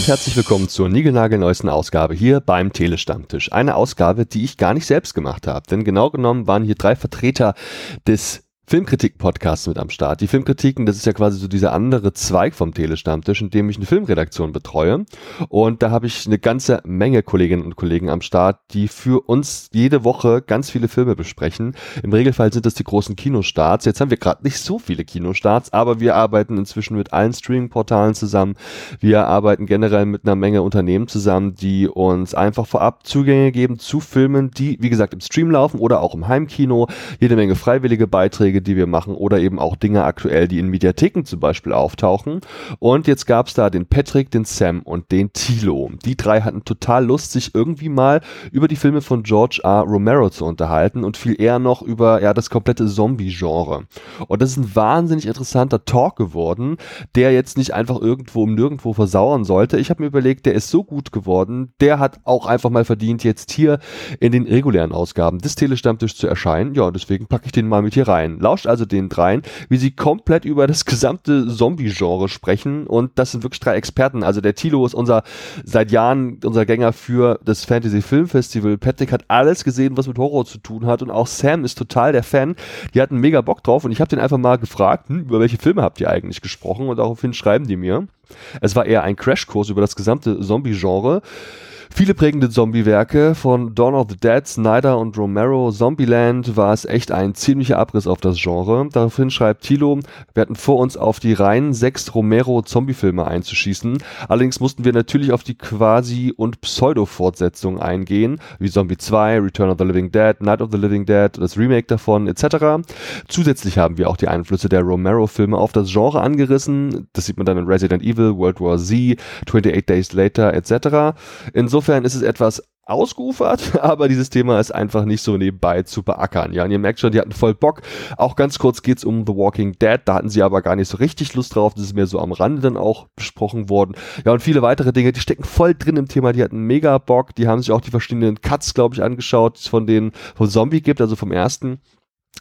und herzlich willkommen zur niegelnagelneuesten Ausgabe hier beim Telestammtisch. Eine Ausgabe, die ich gar nicht selbst gemacht habe, denn genau genommen waren hier drei Vertreter des Filmkritik-Podcasts mit am Start. Die Filmkritiken, das ist ja quasi so dieser andere Zweig vom Telestammtisch, in dem ich eine Filmredaktion betreue. Und da habe ich eine ganze Menge Kolleginnen und Kollegen am Start, die für uns jede Woche ganz viele Filme besprechen. Im Regelfall sind das die großen Kinostarts. Jetzt haben wir gerade nicht so viele Kinostarts, aber wir arbeiten inzwischen mit allen Streaming-Portalen zusammen. Wir arbeiten generell mit einer Menge Unternehmen zusammen, die uns einfach vorab Zugänge geben zu Filmen, die, wie gesagt, im Stream laufen oder auch im Heimkino. Jede Menge freiwillige Beiträge, die wir machen oder eben auch Dinge aktuell, die in Mediatheken zum Beispiel auftauchen. Und jetzt gab es da den Patrick, den Sam und den Tilo. Die drei hatten total Lust, sich irgendwie mal über die Filme von George R. Romero zu unterhalten und viel eher noch über ja, das komplette Zombie-Genre. Und das ist ein wahnsinnig interessanter Talk geworden, der jetzt nicht einfach irgendwo um nirgendwo versauern sollte. Ich habe mir überlegt, der ist so gut geworden, der hat auch einfach mal verdient, jetzt hier in den regulären Ausgaben des Telestammtisch zu erscheinen. Ja, deswegen packe ich den mal mit hier rein lauscht also den dreien, wie sie komplett über das gesamte Zombie-Genre sprechen und das sind wirklich drei Experten. Also der Tilo ist unser seit Jahren unser Gänger für das Fantasy Film Festival. Patrick hat alles gesehen, was mit Horror zu tun hat und auch Sam ist total der Fan. Die hatten mega Bock drauf und ich habe den einfach mal gefragt, hm, über welche Filme habt ihr eigentlich gesprochen und daraufhin schreiben die mir. Es war eher ein Crashkurs über das gesamte Zombie-Genre. Viele prägende Zombie-Werke von Dawn of the Dead, Snyder und Romero. Zombieland war es echt ein ziemlicher Abriss auf das Genre. Daraufhin schreibt Thilo, wir hatten vor uns auf die reinen sechs Romero-Zombie-Filme einzuschießen. Allerdings mussten wir natürlich auf die Quasi- und Pseudo-Fortsetzungen eingehen, wie Zombie 2, Return of the Living Dead, Night of the Living Dead, das Remake davon etc. Zusätzlich haben wir auch die Einflüsse der Romero-Filme auf das Genre angerissen. Das sieht man dann in Resident Evil, World War Z, 28 Days Later etc. Insofern Insofern ist es etwas ausgeufert, aber dieses Thema ist einfach nicht so nebenbei zu beackern. Ja, und ihr merkt schon, die hatten voll Bock. Auch ganz kurz geht's um The Walking Dead. Da hatten sie aber gar nicht so richtig Lust drauf. Das ist mehr so am Rande dann auch besprochen worden. Ja, und viele weitere Dinge, die stecken voll drin im Thema. Die hatten mega Bock. Die haben sich auch die verschiedenen Cuts, glaube ich, angeschaut, von denen von Zombie gibt, also vom ersten.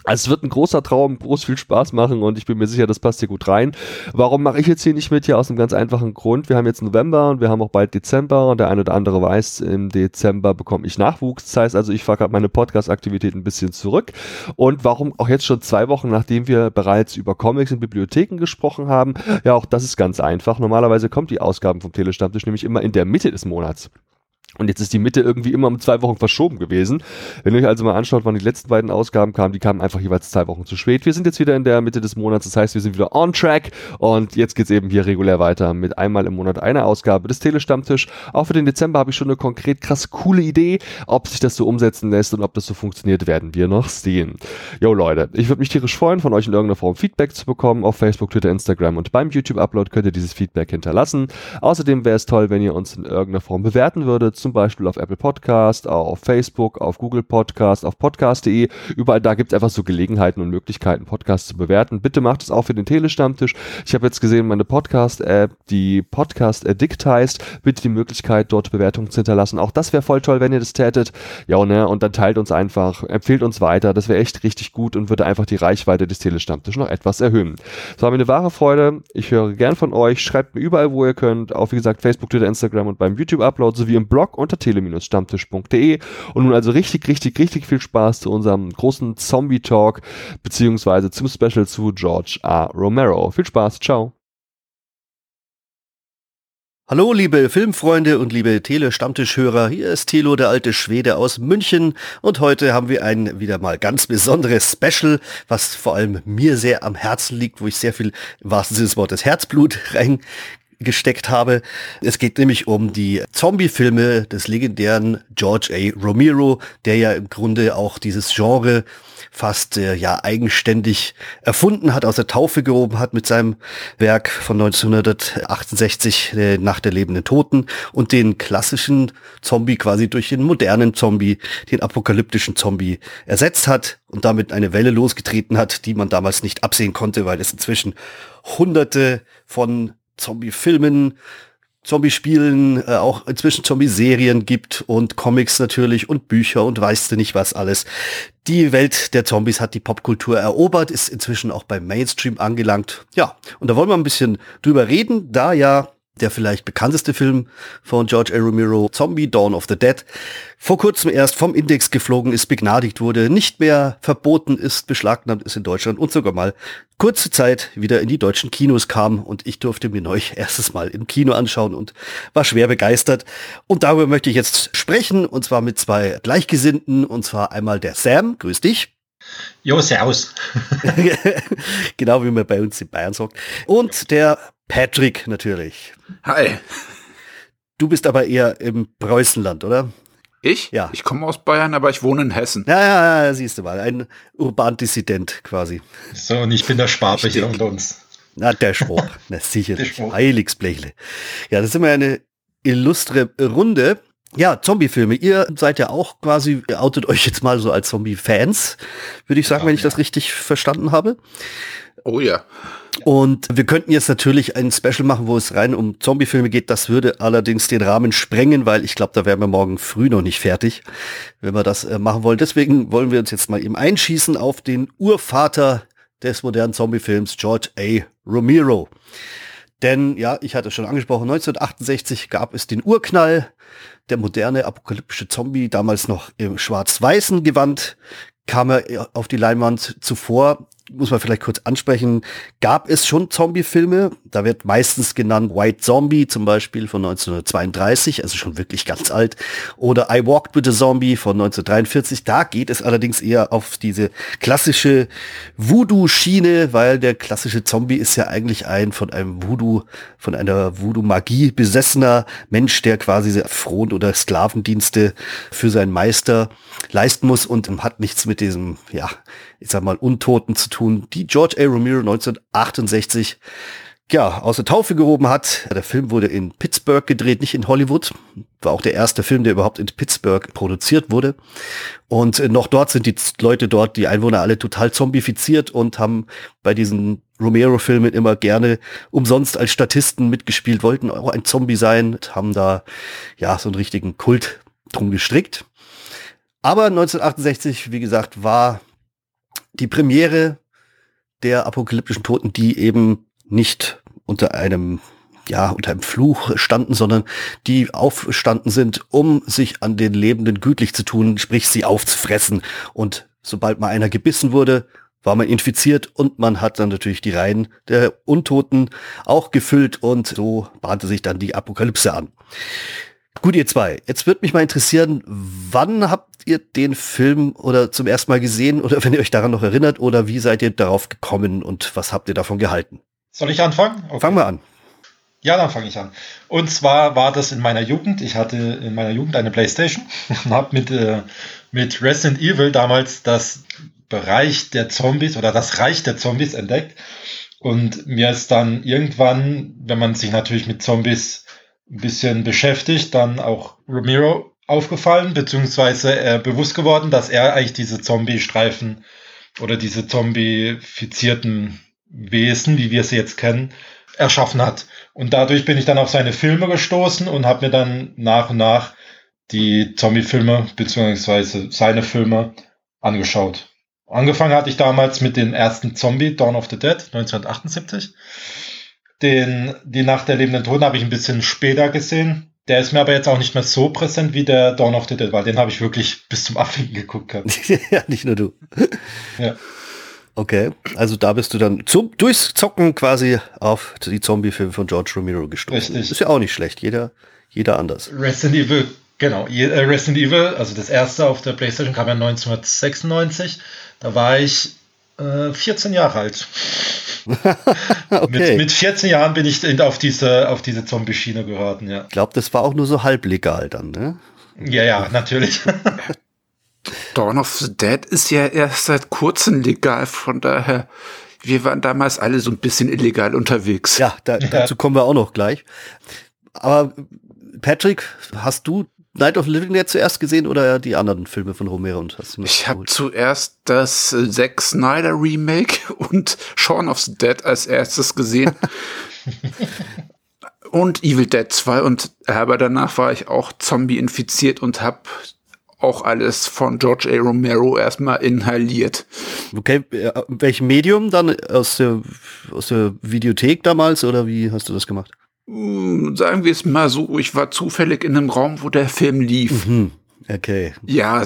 Also es wird ein großer Traum, groß viel Spaß machen und ich bin mir sicher, das passt hier gut rein. Warum mache ich jetzt hier nicht mit? Ja, aus einem ganz einfachen Grund. Wir haben jetzt November und wir haben auch bald Dezember und der eine oder andere weiß, im Dezember bekomme ich Nachwuchs. Das heißt also, ich fahre gerade meine Podcast-Aktivität ein bisschen zurück. Und warum auch jetzt schon zwei Wochen, nachdem wir bereits über Comics in Bibliotheken gesprochen haben? Ja, auch das ist ganz einfach. Normalerweise kommt die Ausgaben vom Telestammtisch nämlich immer in der Mitte des Monats. Und jetzt ist die Mitte irgendwie immer um zwei Wochen verschoben gewesen. Wenn ihr euch also mal anschaut, wann die letzten beiden Ausgaben kamen, die kamen einfach jeweils zwei Wochen zu spät. Wir sind jetzt wieder in der Mitte des Monats, das heißt, wir sind wieder on track und jetzt geht's eben hier regulär weiter mit einmal im Monat einer Ausgabe des Telestammtisch. Auch für den Dezember habe ich schon eine konkret krass coole Idee. Ob sich das so umsetzen lässt und ob das so funktioniert, werden wir noch sehen. Jo Leute, ich würde mich tierisch freuen, von euch in irgendeiner Form Feedback zu bekommen. Auf Facebook, Twitter, Instagram und beim YouTube-Upload könnt ihr dieses Feedback hinterlassen. Außerdem wäre es toll, wenn ihr uns in irgendeiner Form bewerten würdet zum Beispiel auf Apple Podcast, auf Facebook, auf Google Podcast, auf podcast.de. Überall da gibt es einfach so Gelegenheiten und Möglichkeiten, Podcasts zu bewerten. Bitte macht es auch für den Telestammtisch. Ich habe jetzt gesehen, meine Podcast-App, die Podcast Addict heißt, bitte die Möglichkeit, dort Bewertungen zu hinterlassen. Auch das wäre voll toll, wenn ihr das tätet. Ja, ne, und dann teilt uns einfach, empfehlt uns weiter. Das wäre echt richtig gut und würde einfach die Reichweite des Telestammtisch noch etwas erhöhen. Das war mir eine wahre Freude. Ich höre gern von euch. Schreibt mir überall, wo ihr könnt. Auf, wie gesagt, Facebook, Twitter, Instagram und beim YouTube-Upload sowie im Blog unter tele-stammtisch.de und nun also richtig, richtig, richtig viel Spaß zu unserem großen Zombie-Talk beziehungsweise zum Special zu George R. Romero. Viel Spaß, ciao. Hallo, liebe Filmfreunde und liebe Tele-Stammtischhörer. Hier ist Telo, der alte Schwede aus München. Und heute haben wir ein wieder mal ganz besonderes Special, was vor allem mir sehr am Herzen liegt, wo ich sehr viel im wahrsten Sinne des Wortes Herzblut rein gesteckt habe. Es geht nämlich um die Zombie-Filme des legendären George A. Romero, der ja im Grunde auch dieses Genre fast äh, ja eigenständig erfunden hat, aus der Taufe gehoben hat mit seinem Werk von 1968 äh, Nach der lebenden Toten und den klassischen Zombie quasi durch den modernen Zombie, den apokalyptischen Zombie ersetzt hat und damit eine Welle losgetreten hat, die man damals nicht absehen konnte, weil es inzwischen hunderte von Zombie-Filmen, Zombie-Spielen, äh, auch inzwischen Zombie-Serien gibt und Comics natürlich und Bücher und weißt du nicht was alles. Die Welt der Zombies hat die Popkultur erobert, ist inzwischen auch beim Mainstream angelangt. Ja, und da wollen wir ein bisschen drüber reden, da ja der vielleicht bekannteste Film von George A. Romero, Zombie Dawn of the Dead, vor kurzem erst vom Index geflogen ist, begnadigt wurde, nicht mehr verboten ist, beschlagnahmt ist in Deutschland und sogar mal kurze Zeit wieder in die deutschen Kinos kam und ich durfte mir neu erstes Mal im Kino anschauen und war schwer begeistert. Und darüber möchte ich jetzt sprechen und zwar mit zwei Gleichgesinnten und zwar einmal der Sam, grüß dich. Jo, servus. genau wie man bei uns in Bayern sagt. Und der Patrick natürlich. Hi. Du bist aber eher im Preußenland, oder? Ich? Ja. Ich komme aus Bayern, aber ich wohne in Hessen. Ja, ja, ja, siehst du mal. Ein Urban-Dissident quasi. So, und ich bin der Schwabe hier unter uns. Na, der Schwab. Na, sicherlich. Heiligsblechle. Ja, das ist immer eine illustre Runde. Ja, Zombie-Filme. Ihr seid ja auch quasi, ihr outet euch jetzt mal so als Zombie-Fans, würde ich sagen, ja, wenn ich ja. das richtig verstanden habe. Oh ja. Und wir könnten jetzt natürlich ein Special machen, wo es rein um Zombie-Filme geht. Das würde allerdings den Rahmen sprengen, weil ich glaube, da wären wir morgen früh noch nicht fertig, wenn wir das äh, machen wollen. Deswegen wollen wir uns jetzt mal eben einschießen auf den Urvater des modernen Zombie-Films, George A. Romero. Denn, ja, ich hatte schon angesprochen, 1968 gab es den Urknall, der moderne apokalyptische Zombie, damals noch im schwarz-weißen Gewand, kam er auf die Leinwand zuvor muss man vielleicht kurz ansprechen, gab es schon Zombie-Filme. Da wird meistens genannt White Zombie zum Beispiel von 1932, also schon wirklich ganz alt. Oder I Walked with a Zombie von 1943. Da geht es allerdings eher auf diese klassische Voodoo-Schiene, weil der klassische Zombie ist ja eigentlich ein von einem Voodoo, von einer Voodoo-Magie besessener Mensch, der quasi Front- oder Sklavendienste für seinen Meister leisten muss und hat nichts mit diesem, ja, ich sag mal, Untoten zu tun, die George A. Romero 1968 ja, aus der Taufe gehoben hat. Der Film wurde in Pittsburgh gedreht, nicht in Hollywood. War auch der erste Film, der überhaupt in Pittsburgh produziert wurde. Und noch dort sind die Leute dort, die Einwohner alle total zombifiziert und haben bei diesen Romero-Filmen immer gerne umsonst als Statisten mitgespielt, wollten auch ein Zombie sein, haben da ja so einen richtigen Kult drum gestrickt. Aber 1968, wie gesagt, war die Premiere der apokalyptischen Toten, die eben nicht unter einem ja, unter einem Fluch standen, sondern die aufstanden sind, um sich an den Lebenden gütlich zu tun, sprich sie aufzufressen. Und sobald mal einer gebissen wurde, war man infiziert und man hat dann natürlich die Reihen der Untoten auch gefüllt und so bahnte sich dann die Apokalypse an. Gut, ihr zwei. Jetzt würde mich mal interessieren, wann habt ihr den Film oder zum ersten Mal gesehen oder wenn ihr euch daran noch erinnert oder wie seid ihr darauf gekommen und was habt ihr davon gehalten? Soll ich anfangen? Okay. Fangen wir an. Ja, dann fange ich an. Und zwar war das in meiner Jugend. Ich hatte in meiner Jugend eine Playstation und habe mit, äh, mit Resident Evil damals das Bereich der Zombies oder das Reich der Zombies entdeckt. Und mir ist dann irgendwann, wenn man sich natürlich mit Zombies ein bisschen beschäftigt, dann auch Romero aufgefallen, beziehungsweise äh, bewusst geworden, dass er eigentlich diese Zombie-Streifen oder diese zombifizierten Wesen, wie wir sie jetzt kennen, erschaffen hat. Und dadurch bin ich dann auf seine Filme gestoßen und habe mir dann nach und nach die Zombie-Filme beziehungsweise seine Filme angeschaut. Angefangen hatte ich damals mit den ersten Zombie, Dawn of the Dead, 1978. Den, die Nacht der lebenden Toten habe ich ein bisschen später gesehen. Der ist mir aber jetzt auch nicht mehr so präsent wie der Dawn of the Dead, weil den habe ich wirklich bis zum Abwinken geguckt. ja, nicht nur du. ja. Okay, also da bist du dann zum, durchs Zocken quasi auf die Zombie-Filme von George Romero gestoßen. Richtig. Ist ja auch nicht schlecht, jeder, jeder anders. Resident Evil, genau. Äh, Resident Evil, also das erste auf der Playstation kam ja 1996. Da war ich äh, 14 Jahre alt. okay. mit, mit 14 Jahren bin ich auf diese, auf diese Zombie-Schiene geraten, ja. Ich glaube, das war auch nur so halblegal dann, ne? Ja, ja, natürlich. Dawn of the Dead ist ja erst seit kurzem legal, von daher, wir waren damals alle so ein bisschen illegal unterwegs. Ja, da, dazu kommen wir auch noch gleich. Aber Patrick, hast du Night of Living Dead zuerst gesehen oder die anderen Filme von Romero? Und hast ich habe zuerst das äh, Zack Snyder Remake und Shaun of the Dead als erstes gesehen. und Evil Dead 2 und aber danach war ich auch Zombie infiziert und habe auch alles von George A. Romero erstmal inhaliert. Okay, äh, welchem Medium dann? Aus der, aus der Videothek damals oder wie hast du das gemacht? Hm, sagen wir es mal so, ich war zufällig in einem Raum, wo der Film lief. Mhm. Okay. Ja,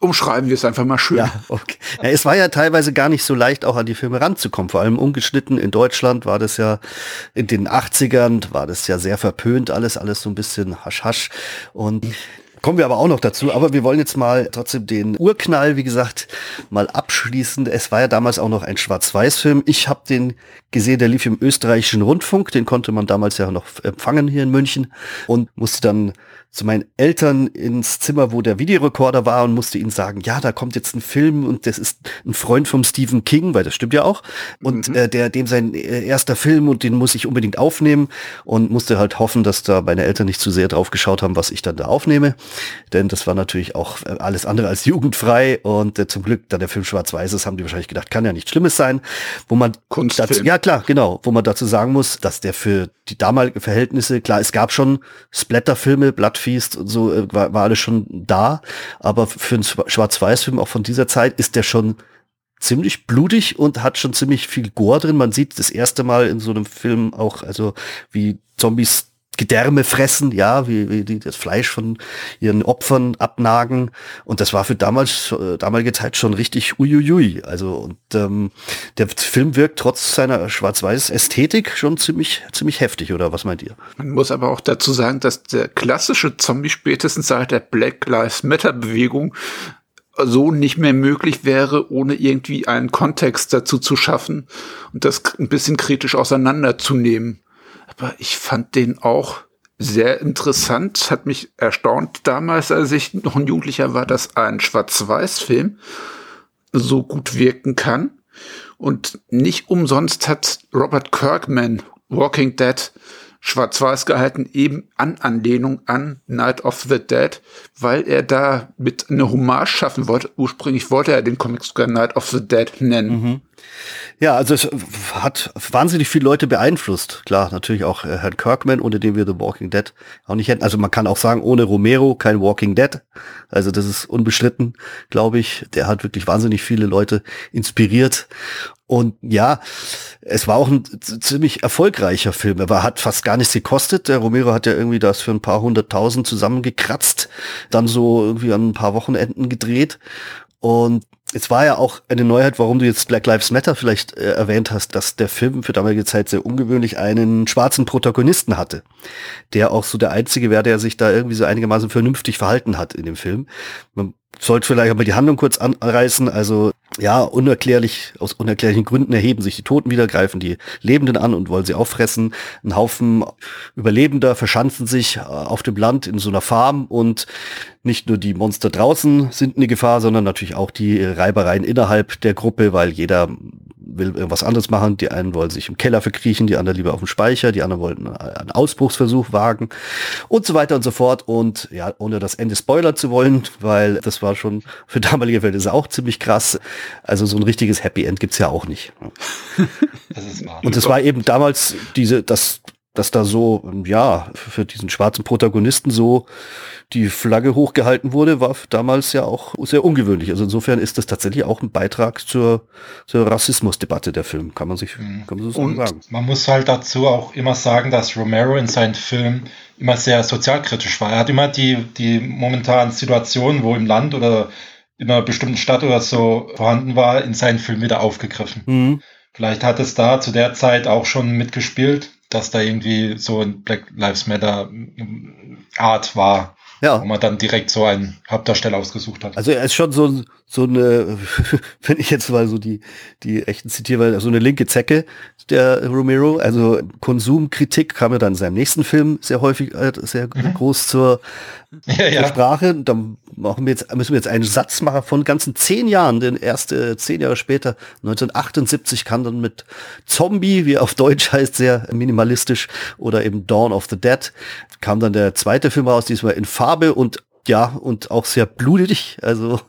umschreiben wir es einfach mal schön. Ja, okay. Ja, es war ja teilweise gar nicht so leicht, auch an die Filme ranzukommen. Vor allem ungeschnitten in Deutschland war das ja in den 80ern, war das ja sehr verpönt, alles, alles so ein bisschen hasch hasch. Und Kommen wir aber auch noch dazu. Aber wir wollen jetzt mal trotzdem den Urknall, wie gesagt, mal abschließen. Es war ja damals auch noch ein Schwarz-Weiß-Film. Ich habe den gesehen, der lief im österreichischen Rundfunk. Den konnte man damals ja noch empfangen hier in München und musste dann zu meinen Eltern ins Zimmer, wo der Videorekorder war und musste ihnen sagen, ja, da kommt jetzt ein Film und das ist ein Freund vom Stephen King, weil das stimmt ja auch. Und mhm. äh, der, dem sein äh, erster Film und den muss ich unbedingt aufnehmen und musste halt hoffen, dass da meine Eltern nicht zu sehr drauf geschaut haben, was ich dann da aufnehme. Denn das war natürlich auch äh, alles andere als jugendfrei und äh, zum Glück, da der Film schwarz-weiß ist, haben die wahrscheinlich gedacht, kann ja nichts Schlimmes sein. Wo man dazu, ja klar, genau, wo man dazu sagen muss, dass der für die damaligen Verhältnisse, klar, es gab schon Splatterfilme, Blatt Feast und so äh, war, war alles schon da. Aber für einen Schwarz-Weiß-Film auch von dieser Zeit ist der schon ziemlich blutig und hat schon ziemlich viel Gore drin. Man sieht das erste Mal in so einem Film auch, also wie Zombies Gedärme fressen, ja, wie, wie die das Fleisch von ihren Opfern abnagen. Und das war für damals, äh, damalige Zeit schon richtig uiuiui. Also, und ähm, der Film wirkt trotz seiner Schwarz-Weiß-Ästhetik schon ziemlich, ziemlich heftig, oder was meint ihr? Man muss aber auch dazu sagen, dass der klassische Zombie spätestens seit der Black Lives Matter-Bewegung so nicht mehr möglich wäre, ohne irgendwie einen Kontext dazu zu schaffen und das ein bisschen kritisch auseinanderzunehmen aber ich fand den auch sehr interessant, hat mich erstaunt damals, als ich noch ein Jugendlicher war, dass ein Schwarz-Weiß-Film so gut wirken kann. Und nicht umsonst hat Robert Kirkman Walking Dead schwarz-weiß gehalten, eben an Anlehnung an Night of the Dead, weil er da mit eine Hommage schaffen wollte. Ursprünglich wollte er den Comic sogar Night of the Dead nennen. Mhm. Ja, also es hat wahnsinnig viele Leute beeinflusst. Klar, natürlich auch äh, Herrn Kirkman, ohne den wir The Walking Dead auch nicht hätten. Also man kann auch sagen, ohne Romero kein Walking Dead. Also das ist unbestritten, glaube ich. Der hat wirklich wahnsinnig viele Leute inspiriert. Und ja, es war auch ein ziemlich erfolgreicher Film. Er war, hat fast gar nichts gekostet. Der Romero hat ja irgendwie das für ein paar hunderttausend zusammengekratzt, dann so irgendwie an ein paar Wochenenden gedreht. Und es war ja auch eine Neuheit, warum du jetzt Black Lives Matter vielleicht äh, erwähnt hast, dass der Film für damalige Zeit sehr ungewöhnlich einen schwarzen Protagonisten hatte, der auch so der einzige wäre, der sich da irgendwie so einigermaßen vernünftig verhalten hat in dem Film. Man sollte vielleicht aber die Handlung kurz anreißen. Also ja, unerklärlich, aus unerklärlichen Gründen erheben sich die Toten wieder, greifen die Lebenden an und wollen sie auffressen. Ein Haufen Überlebender verschanzen sich äh, auf dem Land in so einer Farm und nicht nur die Monster draußen sind eine Gefahr, sondern natürlich auch die Reibereien innerhalb der Gruppe, weil jeder will irgendwas anderes machen. Die einen wollen sich im Keller verkriechen, die anderen lieber auf dem Speicher, die anderen wollten einen Ausbruchsversuch wagen und so weiter und so fort. Und ja, ohne das Ende spoilern zu wollen, weil das war schon für damalige Verhältnisse auch ziemlich krass. Also so ein richtiges Happy End gibt's ja auch nicht. Ist. Und es war eben damals diese, das, dass da so, ja, für diesen schwarzen Protagonisten so die Flagge hochgehalten wurde, war damals ja auch sehr ungewöhnlich. Also insofern ist das tatsächlich auch ein Beitrag zur, zur Rassismusdebatte der Film, kann man sich mhm. kann man so Und sagen. Man muss halt dazu auch immer sagen, dass Romero in seinen Filmen immer sehr sozialkritisch war. Er hat immer die, die momentanen Situationen, wo im Land oder in einer bestimmten Stadt oder so vorhanden war, in seinen Filmen wieder aufgegriffen. Mhm. Vielleicht hat es da zu der Zeit auch schon mitgespielt, dass da irgendwie so ein Black Lives Matter Art war. Ja. Wo man dann direkt so einen Hauptdarsteller ausgesucht hat. Also er ist schon so, so eine, wenn ich jetzt mal so die, die echten zitiere, so eine linke Zecke, der Romero. Also Konsumkritik kam ja dann in seinem nächsten Film sehr häufig, äh, sehr mhm. groß zur, ja, ja. zur Sprache. Dann machen wir jetzt, müssen wir jetzt einen Satz machen von ganzen zehn Jahren, denn erste zehn Jahre später, 1978 kam dann mit Zombie, wie auf Deutsch heißt, sehr minimalistisch, oder eben Dawn of the Dead, kam dann der zweite Film raus, diesmal in Farbe und ja, und auch sehr blutig, also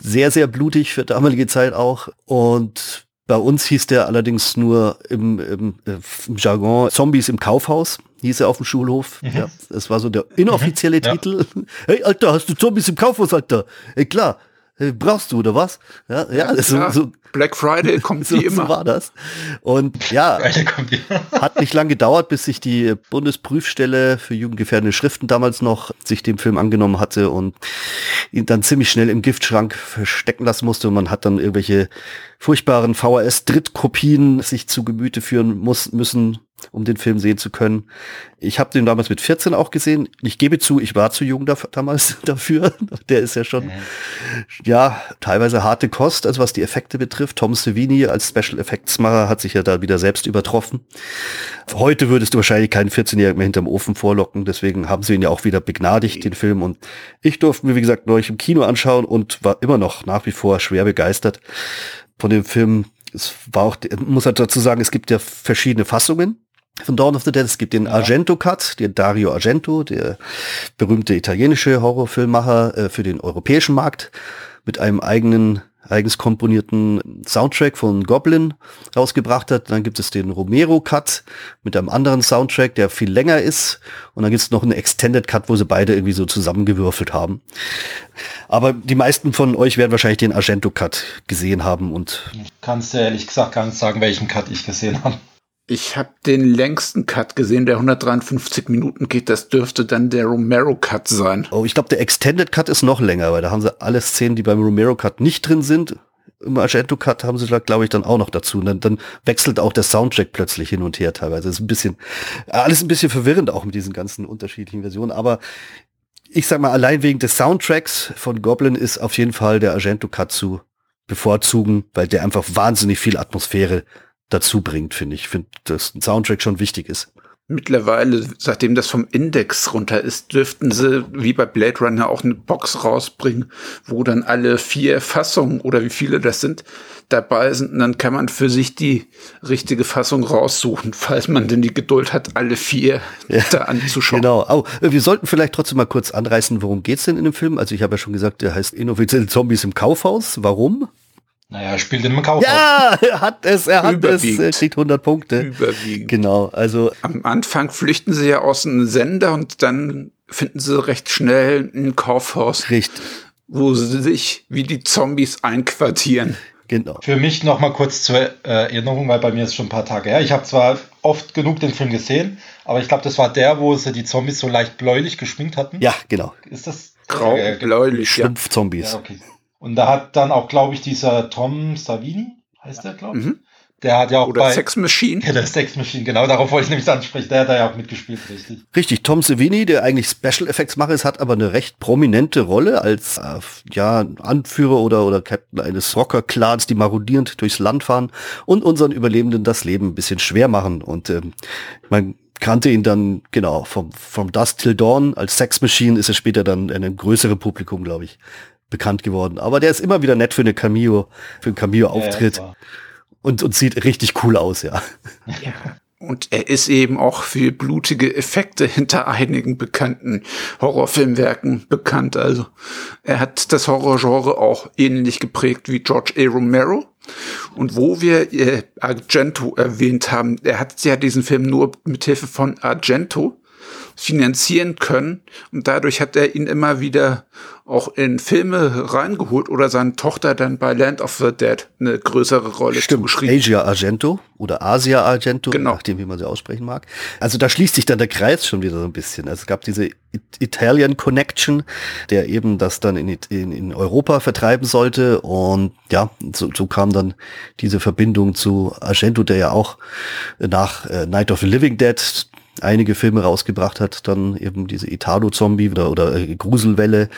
sehr, sehr blutig für damalige Zeit auch. Und bei uns hieß der allerdings nur im, im, äh, im Jargon Zombies im Kaufhaus, hieß er auf dem Schulhof. Mhm. Ja, das war so der inoffizielle mhm, Titel. Ja. Hey, Alter, hast du Zombies im Kaufhaus, Alter? Hey, klar. Äh, brauchst du oder was? Ja, ja, ja so, so, Black Friday kommt so, wie immer. So war das. Und ja, hat nicht lange gedauert, bis sich die Bundesprüfstelle für jugendgefährdende Schriften damals noch sich dem Film angenommen hatte und ihn dann ziemlich schnell im Giftschrank verstecken lassen musste. Und man hat dann irgendwelche furchtbaren VHS-Drittkopien sich zu Gemüte führen muss, müssen, um den Film sehen zu können. Ich habe den damals mit 14 auch gesehen. Ich gebe zu, ich war zu jung da, damals dafür. Der ist ja schon, ja, teilweise harte Kost, also was die Effekte betrifft. Tom Savini als Special Effects Macher hat sich ja da wieder selbst übertroffen. Heute würdest du wahrscheinlich keinen 14-Jährigen mehr hinterm Ofen vorlocken. Deswegen haben sie ihn ja auch wieder begnadigt, den Film. Und ich durfte mir, wie gesagt, neulich im Kino anschauen und war immer noch nach wie vor schwer begeistert von dem Film. Es war auch, muss halt dazu sagen, es gibt ja verschiedene Fassungen von Dawn of the Dead. Es gibt den Argento-Cut, den Dario Argento, der berühmte italienische Horrorfilmmacher äh, für den europäischen Markt, mit einem eigenen eigens komponierten Soundtrack von Goblin rausgebracht hat. Dann gibt es den Romero Cut mit einem anderen Soundtrack, der viel länger ist. Und dann gibt es noch einen Extended Cut, wo sie beide irgendwie so zusammengewürfelt haben. Aber die meisten von euch werden wahrscheinlich den Argento Cut gesehen haben und kannst du ehrlich gesagt gar nicht sagen, welchen Cut ich gesehen habe. Ich habe den längsten Cut gesehen, der 153 Minuten geht. Das dürfte dann der Romero-Cut sein. Oh, ich glaube, der Extended Cut ist noch länger, weil da haben sie alle Szenen, die beim Romero-Cut nicht drin sind. Im Argento-Cut haben sie da, glaube ich, dann auch noch dazu. Und dann, dann wechselt auch der Soundtrack plötzlich hin und her teilweise. Das ist ein bisschen, alles ein bisschen verwirrend auch mit diesen ganzen unterschiedlichen Versionen. Aber ich sag mal, allein wegen des Soundtracks von Goblin ist auf jeden Fall der Argento-Cut zu bevorzugen, weil der einfach wahnsinnig viel Atmosphäre dazu bringt, finde ich. Ich finde, dass ein Soundtrack schon wichtig ist. Mittlerweile, seitdem das vom Index runter ist, dürften sie wie bei Blade Runner auch eine Box rausbringen, wo dann alle vier Fassungen oder wie viele das sind, dabei sind. Und dann kann man für sich die richtige Fassung raussuchen, falls man denn die Geduld hat, alle vier ja, da anzuschauen. Genau. Oh, wir sollten vielleicht trotzdem mal kurz anreißen, worum geht's denn in dem Film? Also ich habe ja schon gesagt, der heißt inoffizielle Zombies im Kaufhaus. Warum? Naja, er spielt in einem Kaufhaus. Ja, er hat es, er hat es, er kriegt 100 Punkte. Überwiegend. Genau, also. Am Anfang flüchten sie ja aus einem Sender und dann finden sie recht schnell ein Kaufhaus. Richtig. Wo sie sich wie die Zombies einquartieren. Genau. Für mich noch mal kurz zur äh, Erinnerung, weil bei mir ist schon ein paar Tage her. Ich habe zwar oft genug den Film gesehen, aber ich glaube, das war der, wo sie die Zombies so leicht bläulich geschminkt hatten. Ja, genau. Ist das grau, äh, bläulich? Schlumpfzombies. Ja, okay. Und da hat dann auch, glaube ich, dieser Tom Savini, heißt der, glaube ich. Mhm. Der hat ja auch Oder bei Sex Machine. Ja, der Sex Machine, genau, darauf wollte ich nämlich ansprechen. Der hat da ja auch mitgespielt, richtig. Richtig, Tom Savini, der eigentlich Special Effects Macher ist, hat aber eine recht prominente Rolle als äh, ja, Anführer oder, oder Captain eines Rocker-Clans, die marodierend durchs Land fahren und unseren Überlebenden das Leben ein bisschen schwer machen. Und ähm, man kannte ihn dann, genau, vom, vom Dust Till Dawn als Sex Machine ist er später dann in einem größeren Publikum, glaube ich, bekannt geworden. Aber der ist immer wieder nett für eine Cameo, für einen Cameo-Auftritt. Ja, und, und sieht richtig cool aus, ja. ja. Und er ist eben auch für blutige Effekte hinter einigen bekannten Horrorfilmwerken bekannt. Also er hat das Horrorgenre auch ähnlich geprägt wie George A. Romero. Und wo wir äh, Argento erwähnt haben, er hat ja diesen Film nur mit Hilfe von Argento finanzieren können. Und dadurch hat er ihn immer wieder auch in Filme reingeholt oder seine Tochter dann bei Land of the Dead eine größere Rolle Stimmt, zugeschrieben. Asia Argento oder Asia Argento, genau. nachdem wie man sie aussprechen mag. Also da schließt sich dann der Kreis schon wieder so ein bisschen. Also es gab diese Italian Connection, der eben das dann in, in, in Europa vertreiben sollte. Und ja, so, so kam dann diese Verbindung zu Argento, der ja auch nach äh, Night of the Living Dead einige Filme rausgebracht hat, dann eben diese Italo-Zombie oder, oder äh, Gruselwelle,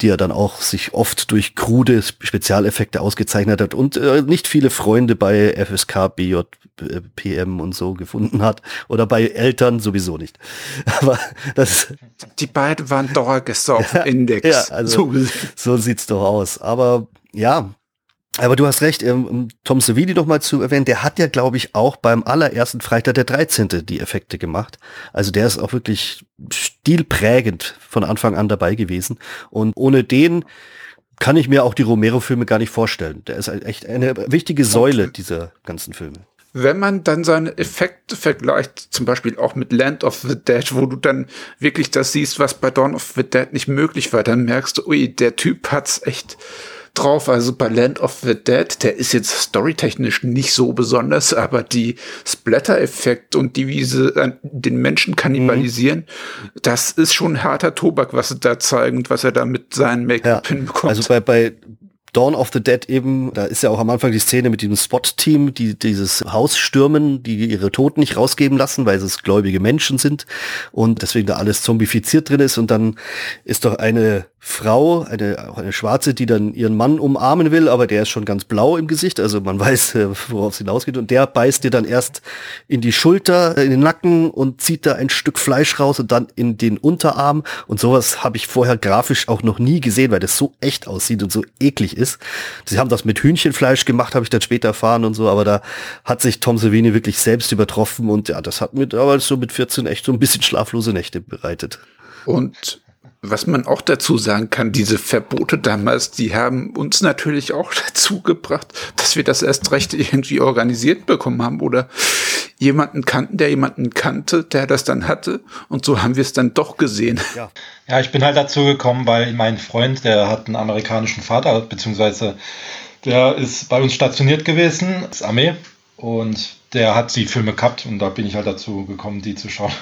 die er dann auch sich oft durch krude Spezialeffekte ausgezeichnet hat und äh, nicht viele Freunde bei FSK, BJ, PM und so gefunden hat oder bei Eltern sowieso nicht. Aber das die beiden waren Dauergäste auf ja, Index. Ja, also so, so sieht's doch aus. Aber ja, aber du hast recht, ähm, Tom Savini noch mal zu erwähnen, der hat ja, glaube ich, auch beim allerersten Freitag der 13. die Effekte gemacht. Also der ist auch wirklich stilprägend von Anfang an dabei gewesen. Und ohne den kann ich mir auch die Romero-Filme gar nicht vorstellen. Der ist echt eine wichtige Säule dieser ganzen Filme. Wenn man dann seine Effekte vergleicht, zum Beispiel auch mit Land of the Dead, wo du dann wirklich das siehst, was bei Dawn of the Dead nicht möglich war, dann merkst du, ui, der Typ hat's echt drauf. Also bei Land of the Dead, der ist jetzt storytechnisch nicht so besonders, aber die Splatter-Effekt und die, wie sie den Menschen kannibalisieren, mhm. das ist schon harter Tobak, was sie da zeigen und was er da mit seinen Make-up ja, hinbekommt. Also bei, bei Dawn of the Dead eben, da ist ja auch am Anfang die Szene mit diesem SWAT-Team, die dieses Haus stürmen, die ihre Toten nicht rausgeben lassen, weil es gläubige Menschen sind und deswegen da alles zombifiziert drin ist und dann ist doch eine Frau, eine, auch eine Schwarze, die dann ihren Mann umarmen will, aber der ist schon ganz blau im Gesicht, also man weiß, äh, worauf es hinausgeht. Und der beißt dir dann erst in die Schulter, äh, in den Nacken und zieht da ein Stück Fleisch raus und dann in den Unterarm. Und sowas habe ich vorher grafisch auch noch nie gesehen, weil das so echt aussieht und so eklig ist. Sie haben das mit Hühnchenfleisch gemacht, habe ich dann später erfahren und so, aber da hat sich Tom Savini wirklich selbst übertroffen und ja, das hat mir aber so mit 14 echt so ein bisschen schlaflose Nächte bereitet. Und was man auch dazu sagen kann, diese Verbote damals, die haben uns natürlich auch dazu gebracht, dass wir das erst recht irgendwie organisiert bekommen haben oder jemanden kannten, der jemanden kannte, der das dann hatte und so haben wir es dann doch gesehen. Ja. ja, ich bin halt dazu gekommen, weil mein Freund, der hat einen amerikanischen Vater, beziehungsweise der ist bei uns stationiert gewesen, ist Armee und der hat die Filme gehabt und da bin ich halt dazu gekommen, die zu schauen.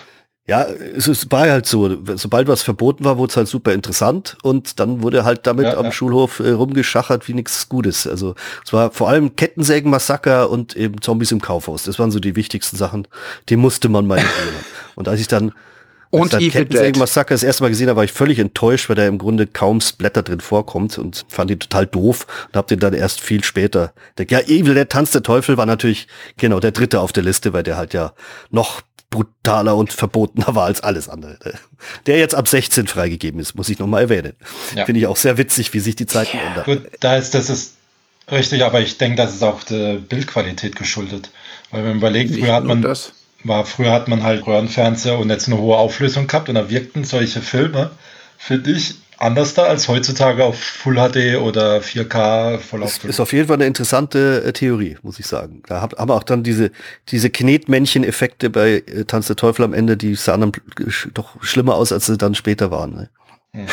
Ja, es ist bei halt so, sobald was verboten war, wurde es halt super interessant und dann wurde halt damit ja, am ja. Schulhof äh, rumgeschachert wie nichts Gutes. Also es war vor allem Kettensägenmassaker und eben Zombies im Kaufhaus. Das waren so die wichtigsten Sachen, die musste man mal. Und als ich dann und als Kettensägenmassaker das erste Mal gesehen habe, war ich völlig enttäuscht, weil da im Grunde kaum Splatter drin vorkommt und fand ihn total doof und hab den dann erst viel später. Der, ja, Evil, der Tanz der Teufel war natürlich genau der dritte auf der Liste, weil der halt ja noch brutaler und verbotener war als alles andere. Der jetzt ab 16 freigegeben ist, muss ich nochmal erwähnen. Ja. Finde ich auch sehr witzig, wie sich die Zeiten ja. ändern. Gut, da ist, das ist richtig, aber ich denke, das ist auch der Bildqualität geschuldet. Weil wenn man überlegt, früher hat man, das. war, früher hat man halt Röhrenfernseher und jetzt eine hohe Auflösung gehabt und da wirkten solche Filme, finde ich, anders da als heutzutage auf Full HD oder 4K Vollauflösung. Ist auf jeden Fall eine interessante äh, Theorie, muss ich sagen. Da haben wir auch dann diese, diese Knetmännchen-Effekte bei äh, Tanz der Teufel am Ende, die sahen dann doch schlimmer aus, als sie dann später waren. Ne? Hm.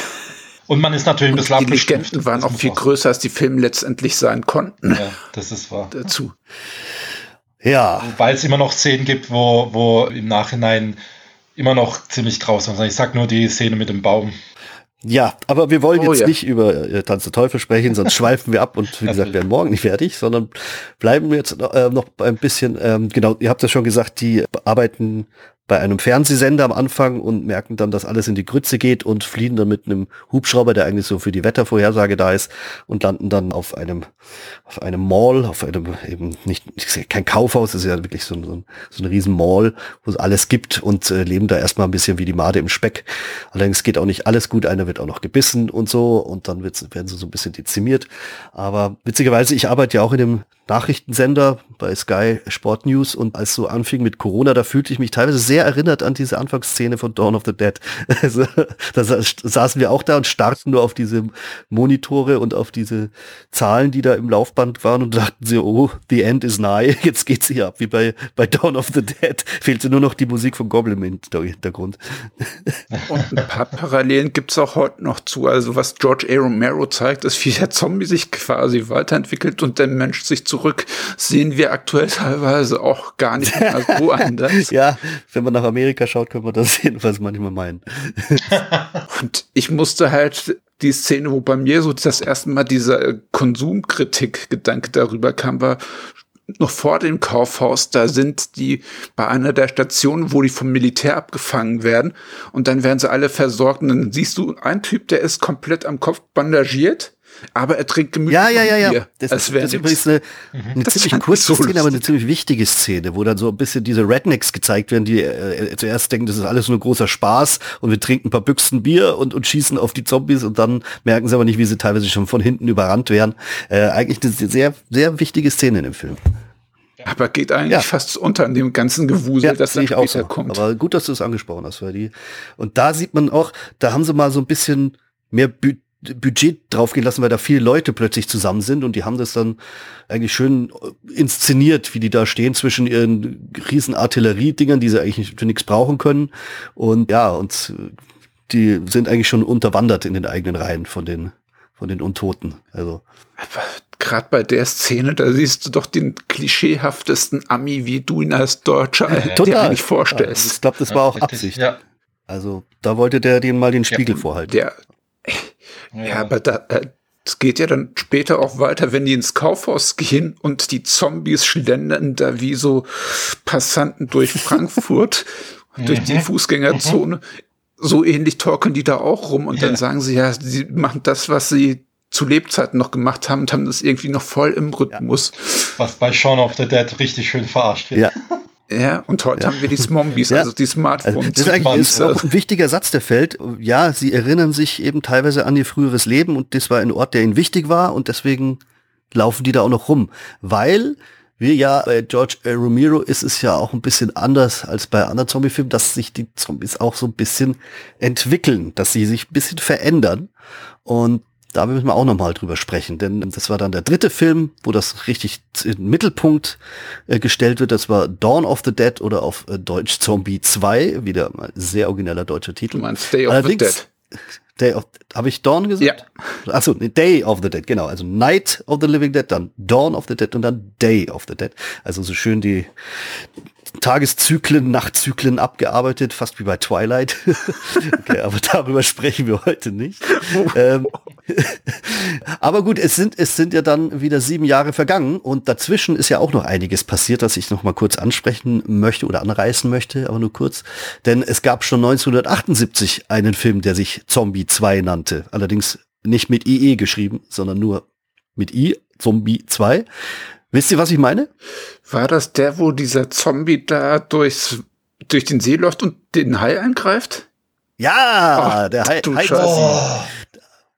Und man ist natürlich ein bisschen Die Legenden waren auch viel auch größer, als die Filme letztendlich sein konnten. Ja, das ist wahr. Dazu. Ja. Weil es immer noch Szenen gibt, wo, wo im Nachhinein immer noch ziemlich grausam sind. Ich sag nur die Szene mit dem Baum. Ja, aber wir wollen oh, jetzt ja. nicht über äh, Tanz der Teufel sprechen, sonst schweifen wir ab und wie gesagt, werden morgen nicht fertig, sondern bleiben wir jetzt äh, noch ein bisschen, ähm, genau, ihr habt ja schon gesagt, die arbeiten bei einem Fernsehsender am Anfang und merken dann, dass alles in die Grütze geht und fliehen dann mit einem Hubschrauber, der eigentlich so für die Wettervorhersage da ist, und landen dann auf einem, auf einem Mall, auf einem eben nicht, kein Kaufhaus, ist ja wirklich so, ein, so ein riesen Mall, wo es alles gibt und äh, leben da erstmal ein bisschen wie die Made im Speck. Allerdings geht auch nicht alles gut, einer wird auch noch gebissen und so und dann werden sie so ein bisschen dezimiert. Aber witzigerweise, ich arbeite ja auch in dem Nachrichtensender bei Sky Sport News und als so anfing mit Corona, da fühlte ich mich teilweise sehr erinnert an diese Anfangsszene von Dawn of the Dead. Also, da saßen wir auch da und starrten nur auf diese Monitore und auf diese Zahlen, die da im Laufband waren und dachten sie, oh, the end is nigh, jetzt geht's hier ab, wie bei, bei Dawn of the Dead. Fehlte nur noch die Musik von Goblin im Hintergrund. Und ein paar Parallelen gibt's auch heute noch zu. Also was George A. Romero zeigt, ist, wie der Zombie sich quasi weiterentwickelt und der Mensch sich zu zurück sehen wir aktuell teilweise auch gar nicht mehr so anders. ja, wenn man nach Amerika schaut, können wir das jedenfalls manchmal meinen. Und ich musste halt die Szene, wo bei mir so das erste Mal dieser Konsumkritik-Gedanke darüber kam, war noch vor dem Kaufhaus, da sind die bei einer der Stationen, wo die vom Militär abgefangen werden. Und dann werden sie alle versorgt. Und dann siehst du einen Typ, der ist komplett am Kopf bandagiert aber er trinkt gemütlich. Ja, ja, ja, ja. Das, das ist übrigens eine, eine das ziemlich kurze so Szene, aber eine ziemlich wichtige Szene, wo dann so ein bisschen diese Rednecks gezeigt werden, die äh, zuerst denken, das ist alles nur großer Spaß und wir trinken ein paar Büchsen Bier und, und schießen auf die Zombies und dann merken sie aber nicht, wie sie teilweise schon von hinten überrannt werden. Äh, eigentlich eine sehr, sehr wichtige Szene in dem Film. Aber geht eigentlich ja. fast unter in dem ganzen Gewusel, ja, das dann später auch so. kommt. Aber gut, dass du es angesprochen hast, weil die, und da sieht man auch, da haben sie mal so ein bisschen mehr Budget Budget draufgehen lassen, weil da viele Leute plötzlich zusammen sind und die haben das dann eigentlich schön inszeniert, wie die da stehen zwischen ihren riesen Artilleriedingern, die sie eigentlich für nichts brauchen können. Und ja, und die sind eigentlich schon unterwandert in den eigenen Reihen von den von den Untoten. Also gerade bei der Szene, da siehst du doch den klischeehaftesten Ami, wie du ihn als Deutscher äh, dir eigentlich vorstellst. Ich glaube, das war auch Absicht. Ja. Also da wollte der den mal den Spiegel ja, vorhalten. Der, ja, ja, aber da, äh, es geht ja dann später auch weiter, wenn die ins Kaufhaus gehen und die Zombies schlendern da wie so Passanten durch Frankfurt, durch die mhm. Fußgängerzone. So ähnlich torkeln die da auch rum und dann sagen sie ja, sie machen das, was sie zu Lebzeiten noch gemacht haben und haben das irgendwie noch voll im Rhythmus. Was bei Shaun of the Dead richtig schön verarscht wird. Ja. Ja, und heute ja. haben wir die Smombies, ja. also die Smartphones. Also das ist eigentlich ist auch ein wichtiger Satz, der fällt. Ja, sie erinnern sich eben teilweise an ihr früheres Leben und das war ein Ort, der ihnen wichtig war und deswegen laufen die da auch noch rum. Weil wir ja, bei George Romero ist es ja auch ein bisschen anders als bei anderen Zombie-Filmen, dass sich die Zombies auch so ein bisschen entwickeln, dass sie sich ein bisschen verändern. Und da müssen wir auch nochmal drüber sprechen, denn das war dann der dritte Film, wo das richtig in den Mittelpunkt äh, gestellt wird. Das war Dawn of the Dead oder auf äh, Deutsch Zombie 2, wieder mal sehr origineller deutscher Titel. Du meinst Day of Allerdings, the Dead. Day of, habe ich Dawn gesagt? Ja. Achso, Day of the Dead, genau. Also Night of the Living Dead, dann Dawn of the Dead und dann Day of the Dead. Also so schön die, Tageszyklen, Nachtzyklen abgearbeitet, fast wie bei Twilight. okay, aber darüber sprechen wir heute nicht. ähm, aber gut, es sind, es sind ja dann wieder sieben Jahre vergangen und dazwischen ist ja auch noch einiges passiert, das ich noch mal kurz ansprechen möchte oder anreißen möchte, aber nur kurz. Denn es gab schon 1978 einen Film, der sich Zombie 2 nannte. Allerdings nicht mit IE geschrieben, sondern nur mit I, Zombie 2. Wisst ihr, was ich meine? War das der, wo dieser Zombie da durchs, durch den See läuft und den Hai eingreift? Ja, Ach, der Hai. Hai oh.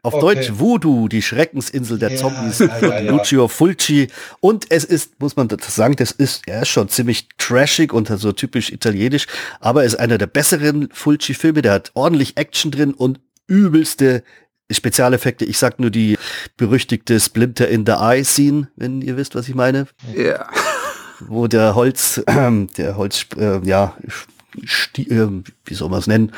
Auf okay. Deutsch Voodoo, die Schreckensinsel der ja, Zombies, ja, ja, ja. Lucio Fulci. Und es ist, muss man das sagen, das ist, er ist schon ziemlich trashig und so typisch italienisch, aber er ist einer der besseren Fulci-Filme, der hat ordentlich Action drin und übelste Spezialeffekte. Ich sag nur die berüchtigte Splinter in the Eye Scene, wenn ihr wisst, was ich meine. Ja. Wo der Holz, äh, der Holz, äh, ja, äh, wie soll man es nennen,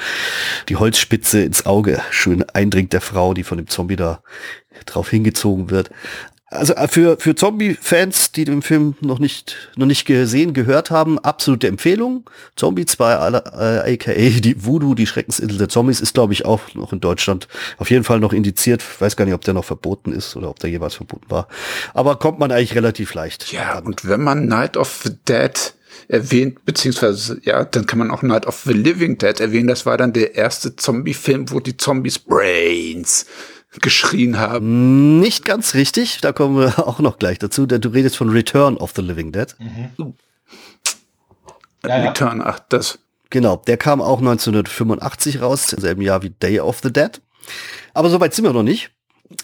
die Holzspitze ins Auge schön eindringt der Frau, die von dem Zombie da drauf hingezogen wird. Also äh, für, für Zombie-Fans, die den Film noch nicht, noch nicht gesehen, gehört haben, absolute Empfehlung. Zombie 2, äh, aka die Voodoo, die Schreckensinsel der Zombies, ist glaube ich auch noch in Deutschland auf jeden Fall noch indiziert. Weiß gar nicht, ob der noch verboten ist oder ob der jeweils verboten war. Aber kommt man eigentlich relativ leicht. Ja, an. und wenn man Night of the Dead erwähnt, beziehungsweise, ja, dann kann man auch Night of the Living Dead erwähnen. Das war dann der erste Zombie-Film, wo die Zombies Brains geschrien haben. Nicht ganz richtig, da kommen wir auch noch gleich dazu, denn du redest von Return of the Living Dead. Mhm. Ja, ja. Return, ach, das. Genau, der kam auch 1985 raus, im selben Jahr wie Day of the Dead. Aber soweit sind wir noch nicht.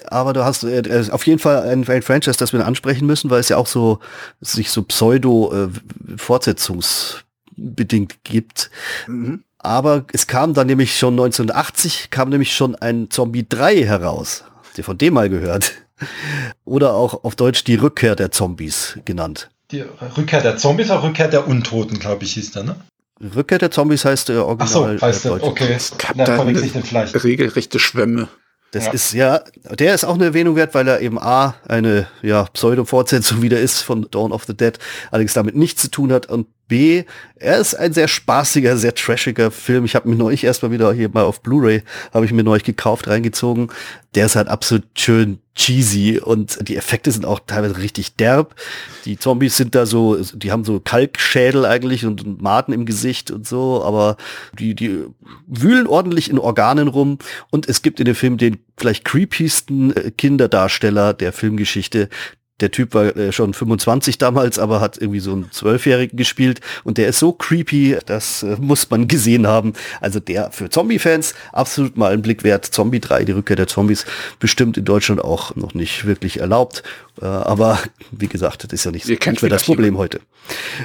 Aber du hast äh, äh auf jeden Fall ein, ein, Franchise, das wir ansprechen müssen, weil es ja auch so sich so pseudo äh, fortsetzungsbedingt gibt. Mhm. Aber es kam dann nämlich schon 1980, kam nämlich schon ein Zombie 3 heraus. Habt ihr von dem mal gehört? Oder auch auf Deutsch die Rückkehr der Zombies genannt. Die Rückkehr der Zombies oder Rückkehr der Untoten, glaube ich, hieß der, ne? Rückkehr der Zombies heißt der Original. Ach so, heißt der, okay. Es gab da regelrechte Schwämme. Das ja. ist ja, der ist auch eine Erwähnung wert, weil er eben A, eine ja, Pseudo-Fortsetzung wieder ist von Dawn of the Dead, allerdings damit nichts zu tun hat und B, er ist ein sehr spaßiger, sehr trashiger Film. Ich habe mir neulich erstmal wieder hier mal auf Blu-ray, habe ich mir neulich gekauft, reingezogen. Der ist halt absolut schön cheesy und die Effekte sind auch teilweise richtig derb. Die Zombies sind da so, die haben so Kalkschädel eigentlich und Maden im Gesicht und so, aber die, die wühlen ordentlich in Organen rum und es gibt in dem Film den vielleicht creepiesten äh, Kinderdarsteller der Filmgeschichte, der Typ war äh, schon 25 damals, aber hat irgendwie so einen Zwölfjährigen gespielt und der ist so creepy, das äh, muss man gesehen haben. Also der für Zombie-Fans absolut mal ein Blick wert. Zombie 3, die Rückkehr der Zombies, bestimmt in Deutschland auch noch nicht wirklich erlaubt. Äh, aber wie gesagt, das ist ja nicht, kennt nicht mehr das Problem heute.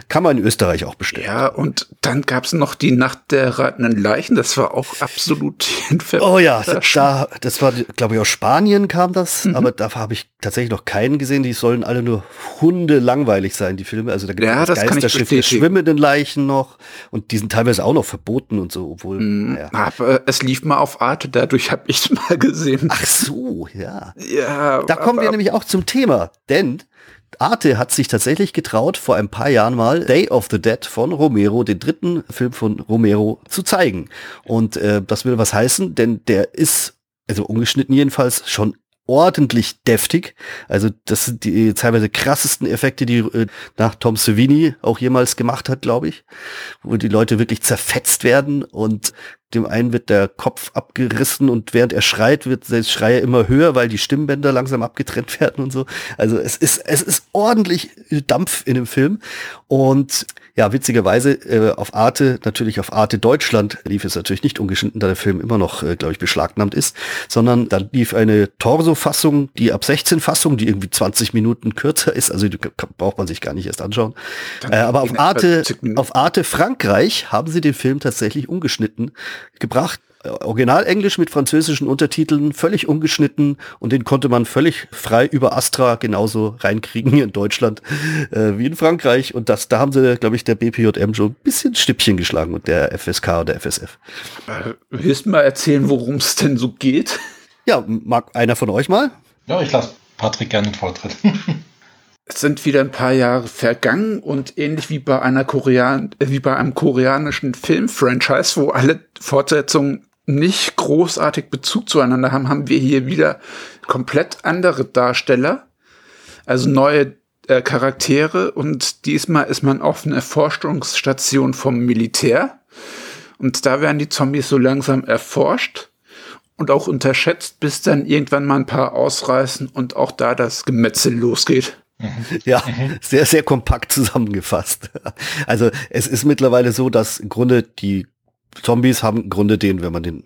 Kann man in Österreich auch bestellen. Ja, und dann gab's noch die Nacht der reitenden Leichen. Das war auch absolut Oh ja, da, das war, glaube ich, aus Spanien kam das, Mhm. aber da habe ich tatsächlich noch keinen gesehen. Die sollen alle nur Hunde langweilig sein, die Filme. Also da gibt Ja, es das kann ich Geisterschiff der schwimmenden Leichen noch und die sind teilweise auch noch verboten und so, obwohl. Mhm. naja. Aber es lief mal auf Arte, dadurch habe ich mal gesehen. Ach so, ja. ja, Da kommen wir aber- nämlich auch zum Thema, denn Arte hat sich tatsächlich getraut, vor ein paar Jahren mal Day of the Dead von Romero, den dritten Film von Romero, zu zeigen. Und äh, das will was heißen, denn der ist, also ungeschnitten jedenfalls, schon ordentlich deftig. Also das sind die teilweise krassesten Effekte, die äh, nach Tom Savini auch jemals gemacht hat, glaube ich, wo die Leute wirklich zerfetzt werden und dem einen wird der Kopf abgerissen und während er schreit, wird der Schreie immer höher, weil die Stimmbänder langsam abgetrennt werden und so. Also es ist, es ist ordentlich Dampf in dem Film. Und ja, witzigerweise äh, auf Arte, natürlich auf Arte Deutschland lief es natürlich nicht ungeschnitten, da der Film immer noch, äh, glaube ich, beschlagnahmt ist, sondern dann lief eine Torso-Fassung, die ab 16 Fassung, die irgendwie 20 Minuten kürzer ist, also die braucht man sich gar nicht erst anschauen. Äh, aber auf Arte, 40 Minuten. auf Arte Frankreich haben sie den Film tatsächlich ungeschnitten gebracht. Äh, Original Englisch mit französischen Untertiteln, völlig ungeschnitten und den konnte man völlig frei über Astra genauso reinkriegen hier in Deutschland äh, wie in Frankreich. Und das, da haben sie, glaube ich, der BPJM schon ein bisschen Stippchen geschlagen und der FSK oder FSF. Äh, Willst du mal erzählen, worum es denn so geht? Ja, mag einer von euch mal? Ja, ich lasse Patrick gerne den Vortritt. Es sind wieder ein paar Jahre vergangen und ähnlich wie bei einer Korean äh, wie bei einem koreanischen Film-Franchise, wo alle Fortsetzungen nicht großartig Bezug zueinander haben, haben wir hier wieder komplett andere Darsteller, also neue äh, Charaktere und diesmal ist man auf einer Forschungsstation vom Militär und da werden die Zombies so langsam erforscht und auch unterschätzt, bis dann irgendwann mal ein paar ausreißen und auch da das Gemetzel losgeht. Ja, sehr, sehr kompakt zusammengefasst. Also es ist mittlerweile so, dass im Grunde die Zombies haben im Grunde den, wenn man den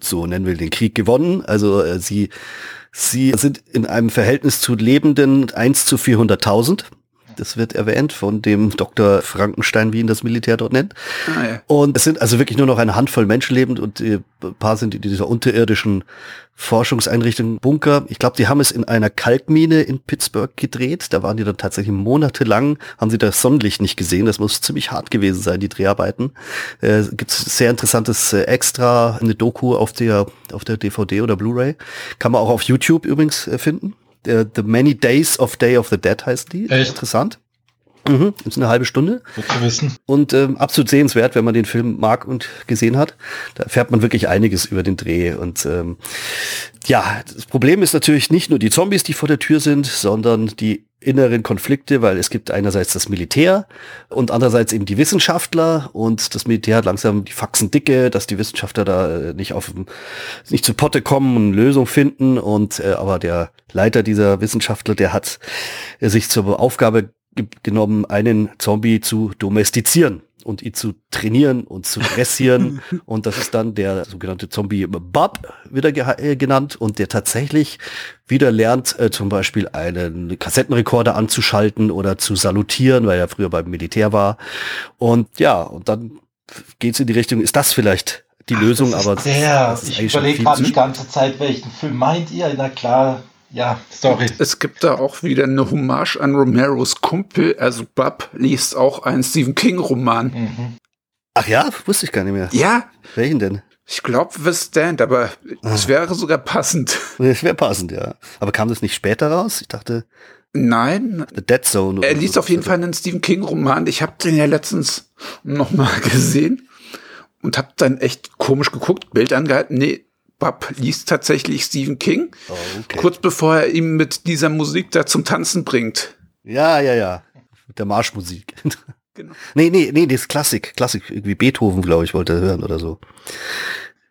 so nennen will, den Krieg gewonnen. Also äh, sie, sie sind in einem Verhältnis zu Lebenden 1 zu 400.000. Das wird erwähnt von dem Dr. Frankenstein, wie ihn das Militär dort nennt. Ah, ja. Und es sind also wirklich nur noch eine Handvoll Menschen lebend und ein paar sind in dieser unterirdischen Forschungseinrichtung Bunker. Ich glaube, die haben es in einer Kalkmine in Pittsburgh gedreht. Da waren die dann tatsächlich monatelang, haben sie das Sonnenlicht nicht gesehen. Das muss ziemlich hart gewesen sein, die Dreharbeiten. Äh, Gibt es sehr interessantes äh, Extra, eine Doku auf der, auf der DVD oder Blu-ray. Kann man auch auf YouTube übrigens äh, finden. Äh, the Many Days of Day of the Dead heißt die. Echt? Interessant. Mhm, ist eine halbe Stunde Gut zu wissen. und ähm, absolut sehenswert, wenn man den Film mag und gesehen hat. Da erfährt man wirklich einiges über den Dreh. Und ähm, ja, das Problem ist natürlich nicht nur die Zombies, die vor der Tür sind, sondern die inneren Konflikte, weil es gibt einerseits das Militär und andererseits eben die Wissenschaftler. Und das Militär hat langsam die Faxen dicke, dass die Wissenschaftler da äh, nicht auf nicht zu Potte kommen und Lösung finden. Und äh, aber der Leiter dieser Wissenschaftler, der hat äh, sich zur Aufgabe ge genommen, einen Zombie zu domestizieren und ihn zu trainieren und zu dressieren. und das ist dann der sogenannte Zombie Bob wieder äh, genannt und der tatsächlich wieder lernt, äh, zum Beispiel einen Kassettenrekorder anzuschalten oder zu salutieren, weil er früher beim Militär war. Und ja, und dann geht's in die Richtung, ist das vielleicht die Lösung, Das ist aber der, ich überlege gerade die ganze Zeit, welchen Film meint ihr? Na klar, ja, sorry. Es gibt da auch wieder eine Hommage an Romeros Kumpel, also Bub liest auch einen Stephen King Roman. Mhm. Ach ja, wusste ich gar nicht mehr. Ja, Welchen denn? ich glaube The Stand, aber es wäre sogar passend. Das wäre passend, ja. Aber kam das nicht später raus? Ich dachte, Nein, The Dead Zone. er liest so. auf jeden Fall einen Stephen King Roman. Ich habe den ja letztens noch mal gesehen und habe dann echt komisch geguckt, Bild angehalten. Nee, Bub liest tatsächlich Stephen King, Oh, okay. kurz bevor er ihn mit dieser Musik da zum Tanzen bringt. Ja, ja, ja. Mit der Marschmusik. Genau. Nee, nee, nee, das ist Klassik. Klassik. Irgendwie Beethoven, glaube ich, wollte er hören oder so.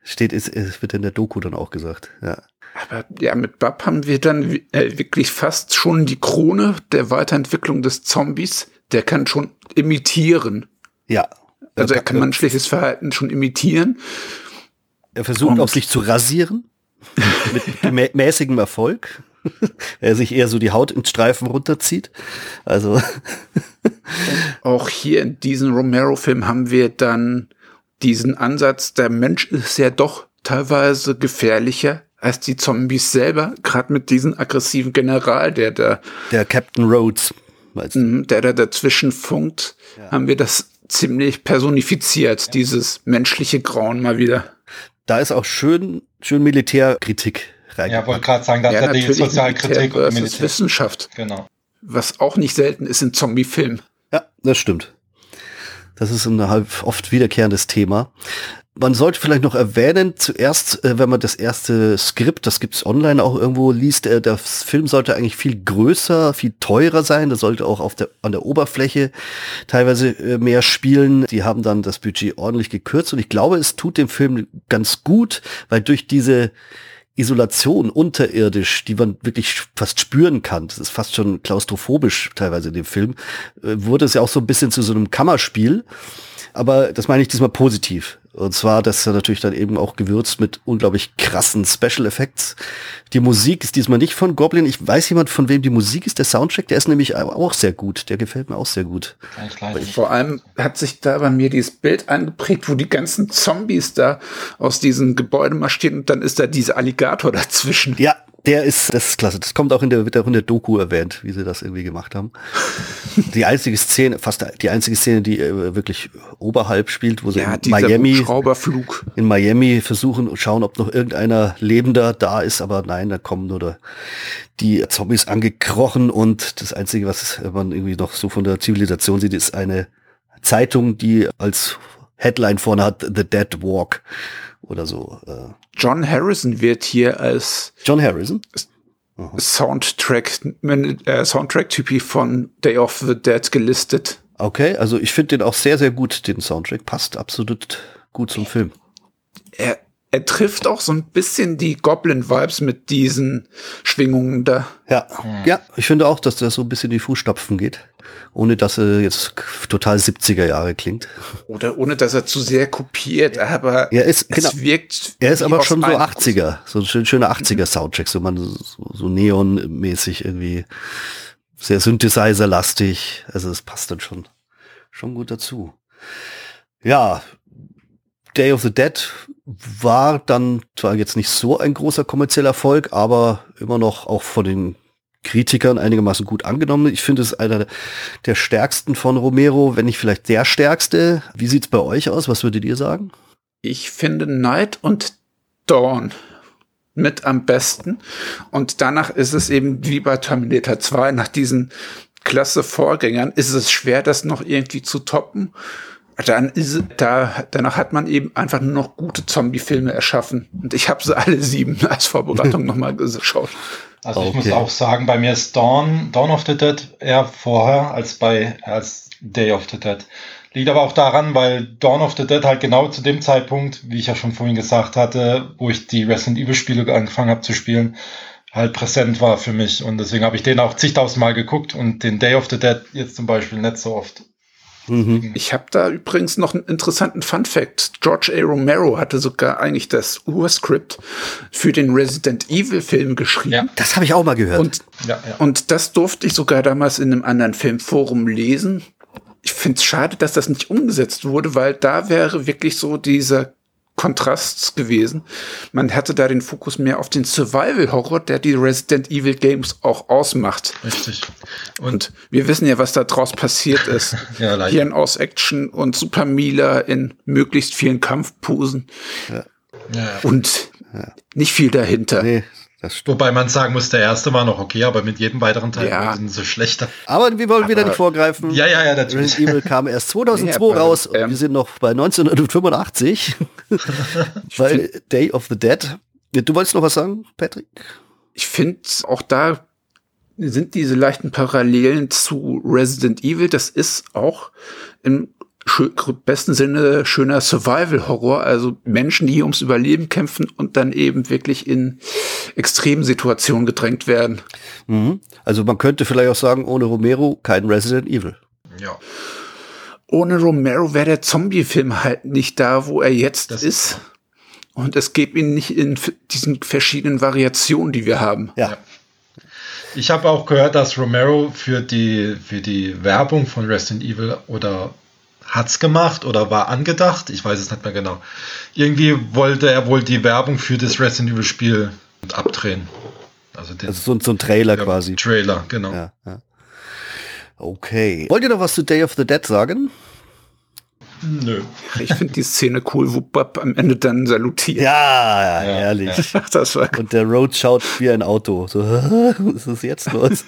Steht, ist, ist, wird in der Doku dann auch gesagt. Ja. Aber ja, mit Bub haben wir dann äh, wirklich fast schon die Krone der Weiterentwicklung des Zombies. Der kann schon imitieren. Ja. Also er kann menschliches Verhalten schon imitieren. Er versucht Und- auch sich zu rasieren. mit mä mäßigem Erfolg. er sich eher so die Haut in Streifen runterzieht. Also. auch hier in diesem Romero-Film haben wir dann diesen Ansatz, der Mensch ist ja doch teilweise gefährlicher als die Zombies selber, gerade mit diesem aggressiven General, der da. Der Captain Rhodes. Mhm, der da dazwischen funkt, ja. haben wir das ziemlich personifiziert, ja. dieses menschliche Grauen mal wieder. Da ist auch schön, schön Militärkritik rein. Ja, wollte gerade sagen, da ja, hat er die Sozialkritik und Militär. Wissenschaft. Genau. Was auch nicht selten ist in Zombie-Filmen. Ja, das stimmt. Das ist ein oft wiederkehrendes Thema. Man sollte vielleicht noch erwähnen, zuerst, äh, wenn man das erste Skript, das gibt's online auch irgendwo liest, äh, der Film sollte eigentlich viel größer, viel teurer sein. Das sollte auch auf der, an der Oberfläche teilweise äh, mehr spielen. Die haben dann das Budget ordentlich gekürzt und ich glaube, es tut dem Film ganz gut, weil durch diese Isolation unterirdisch, die man wirklich fast spüren kann, das ist fast schon klaustrophobisch teilweise in dem Film, wurde es ja auch so ein bisschen zu so einem Kammerspiel. Aber das meine ich diesmal positiv. Und zwar, das ist natürlich dann eben auch gewürzt mit unglaublich krassen Special Effects. Die Musik ist diesmal nicht von Goblin. Ich weiß jemand, von wem die Musik ist. Der Soundtrack, der ist nämlich auch sehr gut. Der gefällt mir auch sehr gut. Vor allem hat sich da bei mir dieses Bild angeprägt, wo die ganzen Zombies da aus diesen Gebäuden marschieren und dann ist da dieser Alligator dazwischen. Ja, der ist, das ist klasse. Das kommt auch in der, wird auch in der Doku erwähnt, wie sie das irgendwie gemacht haben. die einzige Szene, fast die einzige Szene, die äh, wirklich oberhalb spielt, wo sie ja, in Miami, in Miami versuchen und schauen, ob noch irgendeiner Lebender da ist, aber nein, da kommen nur die Zombies angekrochen und das einzige, was man irgendwie noch so von der Zivilisation sieht, ist eine Zeitung, die als Headline vorne hat, The Dead Walk oder so. Äh. John Harrison wird hier als John Harrison Soundtrack äh, Soundtrack-Typi von Day of the Dead gelistet. Okay, also ich finde den auch sehr sehr gut. Den Soundtrack passt absolut gut zum Film. Er er trifft auch so ein bisschen die Goblin-Vibes mit diesen Schwingungen da. Ja, ja, ich finde auch, dass das so ein bisschen die Fußstapfen geht, ohne dass er jetzt total 70er Jahre klingt. Oder ohne dass er zu sehr kopiert, aber er ist, es genau, wirkt. Er ist aber schon so 80er, so ein schöner 80er Soundtrack, so man so, so Neon-mäßig irgendwie sehr Synthesizer-lastig. Also es passt dann schon, schon gut dazu. Ja, Day of the Dead war dann zwar jetzt nicht so ein großer kommerzieller Erfolg, aber immer noch auch von den Kritikern einigermaßen gut angenommen. Ich finde es einer der stärksten von Romero, wenn nicht vielleicht der stärkste. Wie sieht's bei euch aus? Was würdet ihr sagen? Ich finde Night und Dawn mit am besten. Und danach ist es eben wie bei Terminator 2, nach diesen klasse Vorgängern, ist es schwer, das noch irgendwie zu toppen dann ist da danach hat man eben einfach nur noch gute Zombie-Filme erschaffen und ich habe sie alle sieben als Vorbereitung nochmal geschaut. Also ich muss auch sagen, bei mir ist Dawn, Dawn of the Dead eher vorher als bei als Day of the Dead. Liegt aber auch daran, weil Dawn of the Dead halt genau zu dem Zeitpunkt, wie ich ja schon vorhin gesagt hatte, wo ich die Resident Evil Spiele angefangen habe zu spielen, halt präsent war für mich. Und deswegen habe ich den auch zigtausendmal geguckt und den Day of the Dead jetzt zum Beispiel nicht so oft. Mhm. Ich habe da übrigens noch einen interessanten Fun Fact. George A. Romero hatte sogar eigentlich das Urscript für den Resident Evil Film geschrieben. Ja. Das habe ich auch mal gehört. Und, ja, ja. und das durfte ich sogar damals in einem anderen Filmforum lesen. Ich finde es schade, dass das nicht umgesetzt wurde, weil da wäre wirklich so dieser Kontrast gewesen. Man hatte da den Fokus mehr auf den Survival-Horror, der die Resident Evil Games auch ausmacht. Richtig. Und, und wir wissen ja, was da draus passiert ist. ja, Hirn aus Action und Super Mila in möglichst vielen Kampfposen. Ja. Ja. Und nicht viel dahinter. Nee, Wobei man sagen muss, der erste war noch okay, aber mit jedem weiteren Teil ja. wurden sie schlechter. Aber wir wollen aber wieder nicht vorgreifen. Ja, ja, ja, natürlich. Resident Evil kam erst 2002 ja, raus und ähm, wir sind noch bei 1985. bei Day of the Dead. Du wolltest noch was sagen, Patrick? Ich finde auch da sind diese leichten Parallelen zu Resident Evil. Das ist auch im besten Sinne schöner Survival-Horror, also Menschen, die ums Überleben kämpfen und dann eben wirklich in extremen Situationen gedrängt werden. Mhm. Also man könnte vielleicht auch sagen, ohne Romero kein Resident Evil. Ja. Ohne Romero wäre der Zombie-Film halt nicht da, wo er jetzt das ist. Und es gäbe ihn nicht in diesen verschiedenen Variationen, die wir haben. Ja. Ich habe auch gehört, dass Romero für die, für die Werbung von Resident Evil oder hat's gemacht oder war angedacht, ich weiß es nicht mehr genau. Irgendwie wollte er wohl die Werbung für das Resident Evil Spiel abdrehen. Also, den, also so, so, ein Trailer quasi. Trailer, genau. Ja, ja. Okay. Wollt ihr noch was zu Day of the Dead sagen? Nö. Ich finde die Szene cool, wo Bob am Ende dann salutiert. Ja, ja. ehrlich. Ja. Das war Und der Road schaut wie ein Auto. So, was ist jetzt los?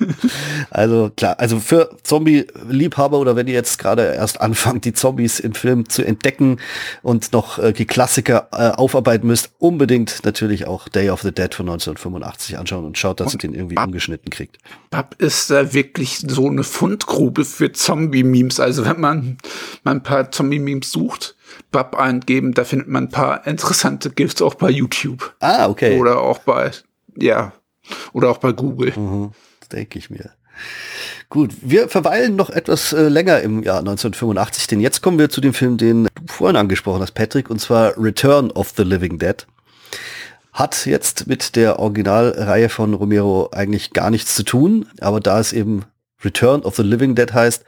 also klar, also für Zombie-Liebhaber oder wenn ihr jetzt gerade erst anfangt, die Zombies im Film zu entdecken und noch äh, die Klassiker äh, aufarbeiten müsst, unbedingt natürlich auch Day of the Dead von 1985 anschauen und schaut, dass und ihr den irgendwie Bab, umgeschnitten kriegt. Bab ist da wirklich so eine Fundgrube für Zombie-Memes. Also wenn man mal ein paar Zombie Memes sucht, Bub eingeben, da findet man ein paar interessante GIFs auch bei YouTube. Ah, okay. Oder auch bei, ja, oder auch bei Google. Mhm, denke ich mir. Gut, wir verweilen noch etwas äh, länger im Jahr 1985, denn jetzt kommen wir zu dem Film, den du vorhin angesprochen hast, Patrick, und zwar Return of the Living Dead. Hat jetzt mit der Originalreihe von Romero eigentlich gar nichts zu tun, aber da es eben Return of the Living Dead heißt,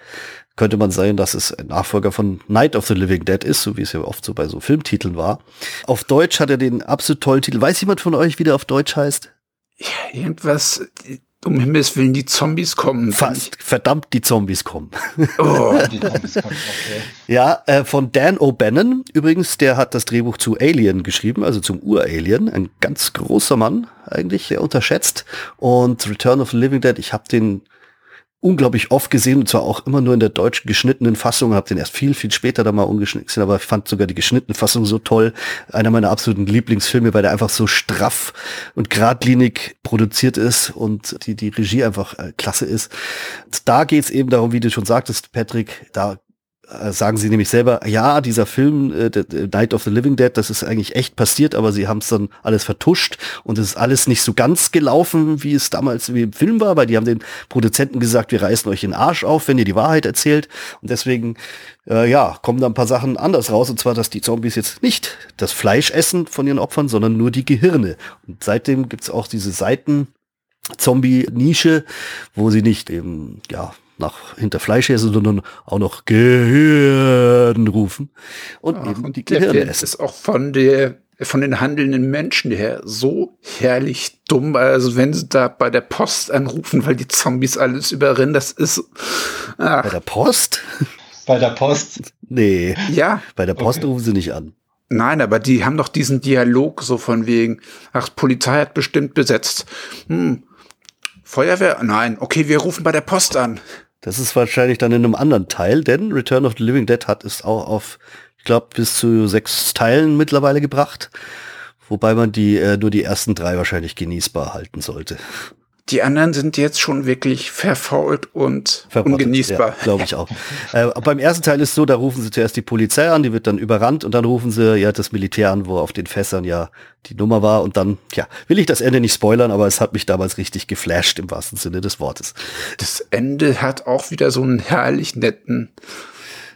könnte man sagen, dass es ein Nachfolger von Night of the Living Dead ist, so wie es ja oft so bei so Filmtiteln war. Auf Deutsch hat er den absolut tollen Titel. Weiß jemand von euch, wie der auf Deutsch heißt? Ja, irgendwas, um Himmels Willen, die Zombies kommen. Fast, verdammt, die Zombies kommen. Oh. Ja, äh, von Dan O'Bannon. Übrigens, der hat das Drehbuch zu Alien geschrieben, also zum Ur-Alien. Ein ganz großer Mann, eigentlich, sehr unterschätzt. Und Return of the Living Dead, ich habe den unglaublich oft gesehen und zwar auch immer nur in der deutsch geschnittenen Fassung. Habe den erst viel, viel später da mal ungeschnitten gesehen, aber fand sogar die geschnittene Fassung so toll. Einer meiner absoluten Lieblingsfilme, weil der einfach so straff und geradlinig produziert ist und die, die Regie einfach äh, klasse ist. Und da geht's eben darum, wie du schon sagtest, Patrick, da sagen sie nämlich selber, ja, dieser Film äh, Night of the Living Dead, das ist eigentlich echt passiert, aber sie haben es dann alles vertuscht und es ist alles nicht so ganz gelaufen, wie es damals wie im Film war, weil die haben den Produzenten gesagt, wir reißen euch den Arsch auf, wenn ihr die Wahrheit erzählt. Und deswegen äh, ja, kommen da ein paar Sachen anders raus und zwar, dass die Zombies jetzt nicht das Fleisch essen von ihren Opfern, sondern nur die Gehirne. Und seitdem gibt's auch diese Seiten Zombie-Nische, wo sie nicht eben, ja, nach hinter Fleisch essen, sondern auch noch Gehirn rufen und Ach, eben die Gehirne essen. ist auch von der von den handelnden Menschen her so herrlich dumm. Also wenn sie da bei der Post anrufen, weil die Zombies alles überrennen, das ist. Ach. Bei der Post? Bei der Post? Nee. Ja. Bei der Post okay. rufen sie nicht an. Nein, aber die haben doch diesen Dialog so von wegen, ach, Polizei hat bestimmt besetzt. Hm, Feuerwehr? Nein, okay, wir rufen bei der Post an. Das ist wahrscheinlich dann in einem anderen Teil, denn Return of the Living Dead hat es auch auf, ich glaube, bis zu sechs Teilen mittlerweile gebracht. Wobei man die äh, nur die ersten drei wahrscheinlich genießbar halten sollte. Die anderen sind jetzt schon wirklich verfault und Verrottet, ungenießbar. Ja, Glaube ich auch. äh, beim ersten Teil ist so, da rufen sie zuerst die Polizei an, die wird dann überrannt und dann rufen sie ja das Militär an, wo auf den Fässern ja die Nummer war und dann, ja, will ich das Ende nicht spoilern, aber es hat mich damals richtig geflasht im wahrsten Sinne des Wortes. Das Ende hat auch wieder so einen herrlich netten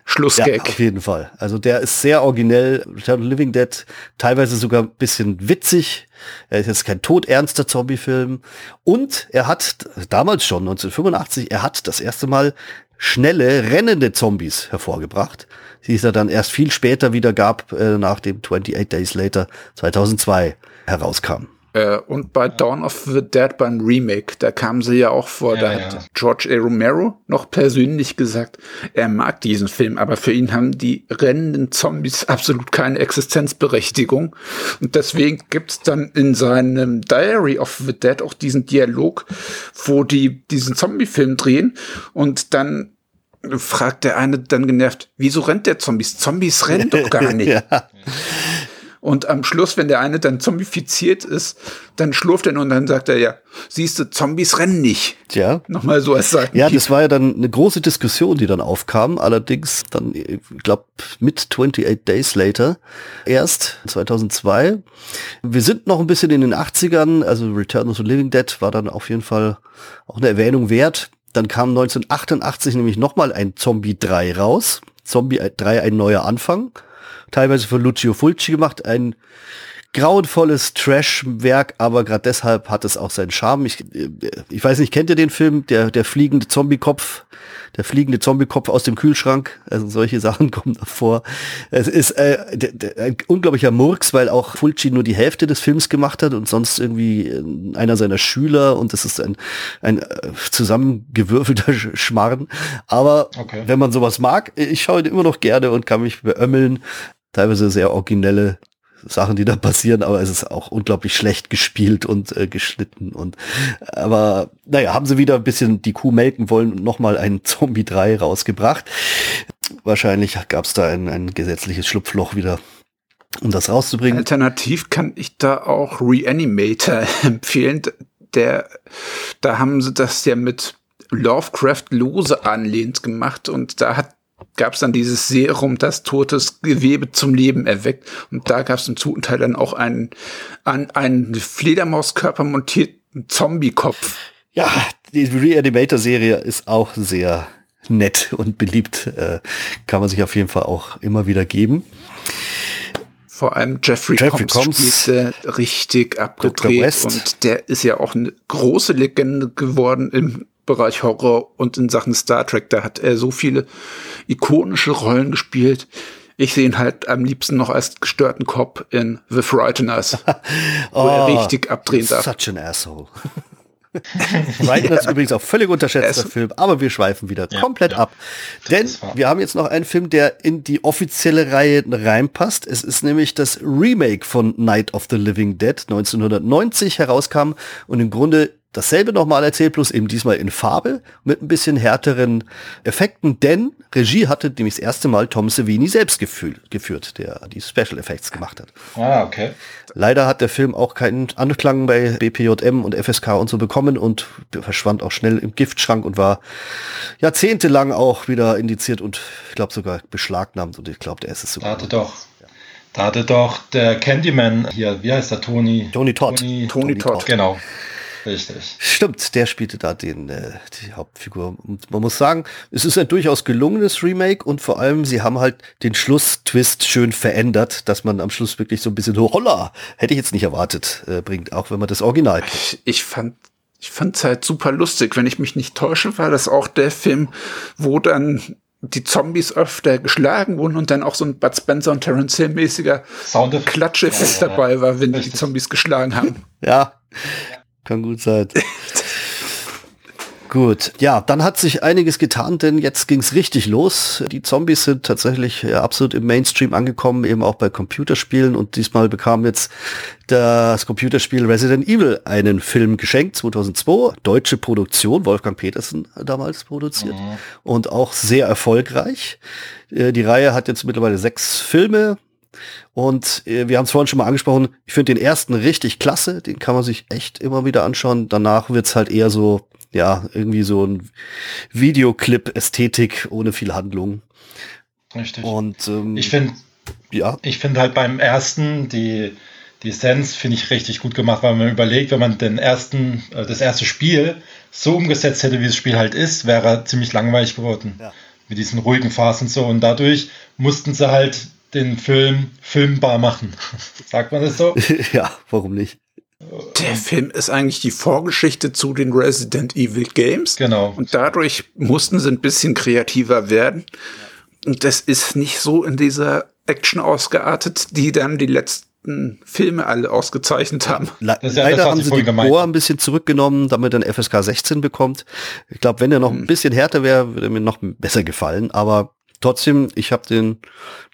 Schlussgag. Ja, auf jeden Fall. Also der ist sehr originell. Living Dead, teilweise sogar ein bisschen witzig. Er ist jetzt kein todernster Zombie-Film. Und er hat damals schon, 1985, er hat das erste Mal schnelle, rennende Zombies hervorgebracht, die es dann erst viel später wieder gab, äh, nach dem 28 Days Later 2002 herauskam. Äh, und bei Dawn of the Dead beim Remake, da kamen sie ja auch vor, ja, da ja. hat George A. Romero noch persönlich gesagt, er mag diesen Film, aber für ihn haben die rennenden Zombies absolut keine Existenzberechtigung. Und deswegen gibt's dann in seinem Diary of the Dead auch diesen Dialog, wo die diesen Zombie-Film drehen und dann fragt der eine dann genervt, wieso rennt der Zombies? Zombies rennen doch gar nicht. ja. Und am Schluss, wenn der eine dann zombifiziert ist, dann schlurft er nur und dann sagt er, ja, siehst du, Zombies rennen nicht. Ja. Nochmal so als sagen. Ja, das war ja dann eine große Diskussion, die dann aufkam. Allerdings dann, ich glaube, mit 28 Days Later erst 2002. Wir sind noch ein bisschen in den 80ern, also Return of the Living Dead war dann auf jeden Fall auch eine Erwähnung wert. Dann kam 1988 nämlich nochmal ein Zombie 3 raus. Zombie 3 ein neuer Anfang teilweise von Lucio Fulci gemacht, ein grauenvolles Trash-Werk, aber gerade deshalb hat es auch seinen Charme. Ich, äh, ich weiß nicht, kennt ihr den Film, der, der fliegende Zombie-Kopf? Der fliegende Zombie-Kopf aus dem Kühlschrank? Also solche Sachen kommen davor. Es ist äh, der, der, ein unglaublicher Murks, weil auch Fulci nur die Hälfte des Films gemacht hat und sonst irgendwie äh, einer seiner Schüler und das ist ein, ein äh, zusammengewürfelter Schmarrn. Aber okay. wenn man sowas mag, ich schaue ihn immer noch gerne und kann mich beömmeln. Teilweise sehr originelle Sachen, die da passieren, aber es ist auch unglaublich schlecht gespielt und äh, geschnitten und aber naja, haben sie wieder ein bisschen die Kuh melken wollen und nochmal ein Zombie 3 rausgebracht. Wahrscheinlich gab es da ein, ein gesetzliches Schlupfloch wieder, um das rauszubringen. Alternativ kann ich da auch Reanimator empfehlen. Der, da haben sie das ja mit Lovecraft lose anlehnt gemacht und da hat gab es dann dieses Serum, das totes Gewebe zum Leben erweckt. Und da gab es im zweiten Teil dann auch einen, an einen Fledermauskörper montierten Zombie-Kopf. Ja, die Reanimator-Serie ist auch sehr nett und beliebt. Äh, kann man sich auf jeden Fall auch immer wieder geben. Vor allem Jeffrey, Jeffrey Combs, Combs spielte richtig abgedreht und der ist ja auch eine große Legende geworden im Bereich Horror und in Sachen Star Trek. Da hat er so viele ikonische Rollen gespielt. Ich sehe ihn halt am liebsten noch als gestörten Cop in The Frighteners, oh, wo er oh, richtig abdrehen darf. Such an asshole. Frighteners ist übrigens auch völlig unterschätzter Film, aber wir schweifen wieder ja, komplett ja. ab. Denn wir haben jetzt noch einen Film, der in die offizielle Reihe reinpasst. Es ist nämlich das Remake von Night of the Living Dead 1990 herauskam und im Grunde dasselbe nochmal erzählt, plus eben diesmal in Farbe mit ein bisschen härteren Effekten, denn Regie hatte nämlich das erste Mal Tom Savini selbst gefühl, geführt, der die Special Effects gemacht hat. Ah, okay. Leider hat der Film auch keinen Anklang bei BPJM und FSK und so bekommen und verschwand auch schnell im Giftschrank und war jahrzehntelang auch wieder indiziert und ich glaube sogar beschlagnahmt und ich glaube, der ist es sogar. Da hatte doch da hatte doch der Candyman hier, wie heißt der, Tony? Tony Todd. Tony, Tony Todd, genau. Richtig. Stimmt, der spielte da den, äh, die Hauptfigur. Und man muss sagen, es ist ein durchaus gelungenes Remake und vor allem, sie haben halt den Schlusstwist schön verändert, dass man am Schluss wirklich so ein bisschen, holla, hätte ich jetzt nicht erwartet, äh, bringt, auch wenn man das Original kennt. Ich, ich fand ich fand's halt super lustig. Wenn ich mich nicht täusche, war das auch der Film, wo dann die Zombies öfter geschlagen wurden und dann auch so ein Bud Spencer und Terence Hill mäßiger Klatscheffekt ja, ja, dabei war, wenn die Zombies geschlagen haben. Ja, kann gut sein. Gut, ja, dann hat sich einiges getan, denn jetzt ging's richtig los. Die Zombies sind tatsächlich absolut im Mainstream angekommen, eben auch bei Computerspielen und diesmal bekam jetzt das Computerspiel Resident Evil einen Film geschenkt, 2002, deutsche Produktion, Wolfgang Petersen damals produziert mhm. und auch sehr erfolgreich. Äh, die Reihe hat jetzt mittlerweile sechs Filme, und äh, wir haben es vorhin schon mal angesprochen, ich finde den ersten richtig klasse, den kann man sich echt immer wieder anschauen. Danach wird's halt eher so, ja, irgendwie so ein Videoclip-Ästhetik ohne viel Handlung. Richtig. Und ähm, ich finde, ja. Ich finde halt beim ersten die die Essenz finde ich richtig gut gemacht, weil man überlegt, wenn man den ersten, äh, das erste Spiel so umgesetzt hätte, wie das Spiel halt ist, wäre er ziemlich langweilig geworden. Ja. Mit diesen ruhigen Phasen so. Und dadurch mussten sie halt den Film filmbar machen. Sagt man das so? ja, warum nicht? Der Film ist eigentlich die Vorgeschichte zu den Resident Evil Games. Genau. Und dadurch mussten sie ein bisschen kreativer werden. Und das ist nicht so in dieser Action ausgeartet, die dann die letzten Filme alle ausgezeichnet haben. Le ja Leider das, haben sie die Bohr ein bisschen zurückgenommen, damit er FSK 16 bekommt. Ich glaube, wenn er noch ein hm. bisschen härter wäre, würde mir noch besser gefallen. Aber trotzdem, ich habe den